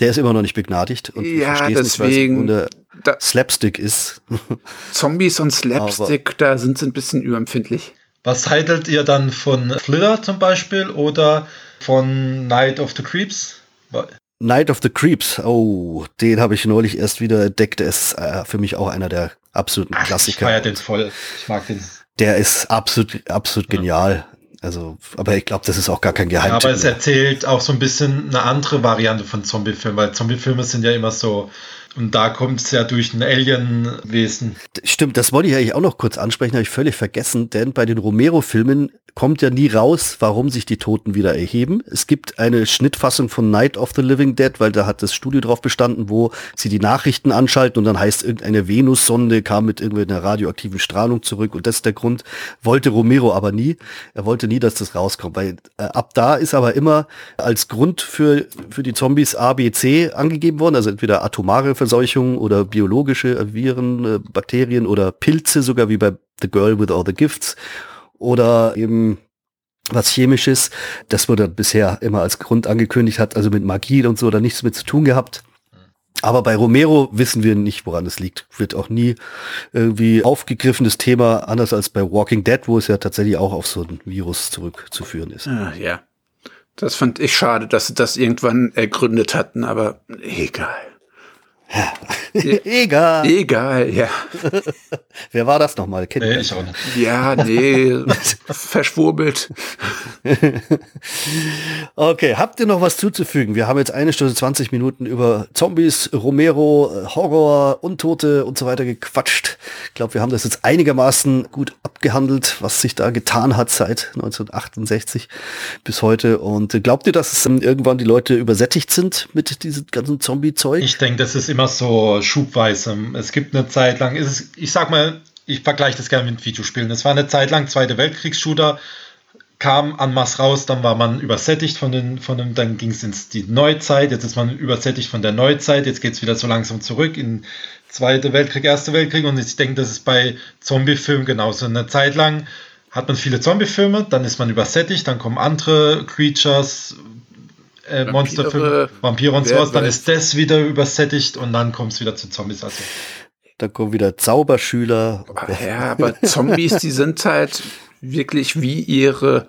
Der ist immer noch nicht begnadigt. Und ja, deswegen. Nicht, da, Slapstick ist. Zombies und Slapstick, aber, da sind sie ein bisschen überempfindlich. Was haltet ihr dann von Flitter zum Beispiel oder von Night of the Creeps. Night of the Creeps, oh, den habe ich neulich erst wieder entdeckt. Der ist äh, für mich auch einer der absoluten Ach, Klassiker. Ich feiere den voll. Ich mag den. Der ist absolut, absolut ja. genial. Also, aber ich glaube, das ist auch gar kein Geheimnis. Ja, aber es erzählt auch so ein bisschen eine andere Variante von Zombiefilmen, weil Zombiefilme sind ja immer so und da kommt es ja durch ein Alienwesen. Stimmt, das wollte ich eigentlich auch noch kurz ansprechen, habe ich völlig vergessen, denn bei den Romero-Filmen kommt ja nie raus, warum sich die Toten wieder erheben. Es gibt eine Schnittfassung von Night of the Living Dead, weil da hat das Studio drauf bestanden, wo sie die Nachrichten anschalten und dann heißt irgendeine Venussonde kam mit irgendeiner radioaktiven Strahlung zurück und das ist der Grund. Wollte Romero aber nie. Er wollte nie, dass das rauskommt, weil äh, ab da ist aber immer als Grund für, für die Zombies A, B, C angegeben worden, also entweder atomare Verseuchung oder biologische Viren, äh, Bakterien oder Pilze, sogar wie bei The Girl with All the Gifts oder eben was chemisches. Das wurde bisher immer als Grund angekündigt, hat also mit Magie und so da nichts mit zu tun gehabt. Aber bei Romero wissen wir nicht, woran es liegt. Wird auch nie irgendwie aufgegriffenes Thema, anders als bei Walking Dead, wo es ja tatsächlich auch auf so ein Virus zurückzuführen ist. Ah, ja. Das fand ich schade, dass sie das irgendwann ergründet hatten, aber egal. Egal. Egal, ja. Wer war das nochmal? Kennt Nee, ihr? ich auch nicht. Ja, nee, verschwurbelt. Okay, habt ihr noch was zuzufügen? Wir haben jetzt eine Stunde 20 Minuten über Zombies, Romero, Horror, Untote und so weiter gequatscht. Ich glaube, wir haben das jetzt einigermaßen gut abgehandelt, was sich da getan hat seit 1968 bis heute. Und glaubt ihr, dass es ähm, irgendwann die Leute übersättigt sind mit diesem ganzen Zombie-Zeug? Ich denke, das ist immer so schubweise. Es gibt eine Zeit lang, ist es, ich sag mal, ich vergleiche das gerne mit Videospielen. Es war eine Zeit lang Zweite Weltkriegsshooter, kam an Mass raus, dann war man übersättigt von den, von dem, dann ging es ins die Neuzeit, jetzt ist man übersättigt von der Neuzeit, jetzt geht es wieder so langsam zurück in Zweite Weltkrieg, Erste Weltkrieg und ich denke, das ist bei Zombie-Filmen genauso. Eine Zeit lang hat man viele Zombie-Filme, dann ist man übersättigt, dann kommen andere Creatures, äh, Vampire, Monsterfilme, Vampire und sowas, dann ist das wieder übersättigt und dann kommt es wieder zu Zombies. Also Da kommen wieder Zauberschüler. Ja, aber Zombies, die sind halt wirklich wie ihre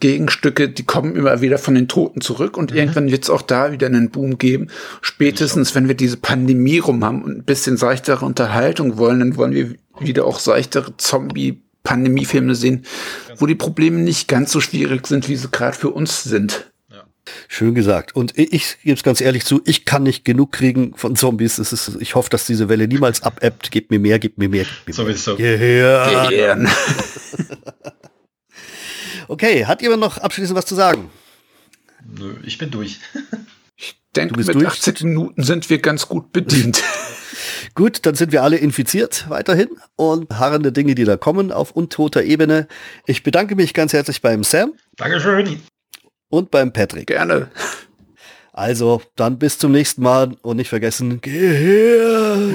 Gegenstücke, die kommen immer wieder von den Toten zurück und irgendwann wird es auch da wieder einen Boom geben. Spätestens, wenn wir diese Pandemie rum haben und ein bisschen seichtere Unterhaltung wollen, dann wollen wir wieder auch seichtere Zombie-Pandemie-Filme sehen, wo die Probleme nicht ganz so schwierig sind, wie sie gerade für uns sind. Schön gesagt. Und ich, ich gebe es ganz ehrlich zu, ich kann nicht genug kriegen von Zombies. Es ist, ich hoffe, dass diese Welle niemals abebbt. Gebt mir mehr, gebt mir mehr. Gebt mir sowieso. mehr. Ja. Gern. Okay, hat jemand noch abschließend was zu sagen? Nö, ich bin durch. Ich denke, Du bist mit durch? 18 Minuten sind wir ganz gut bedient. Gut, dann sind wir alle infiziert weiterhin und harrende Dinge, die da kommen auf untoter Ebene. Ich bedanke mich ganz herzlich beim Sam Dankeschön. Und beim Patrick. Gerne. Also, dann bis zum nächsten Mal und nicht vergessen, Gehirn.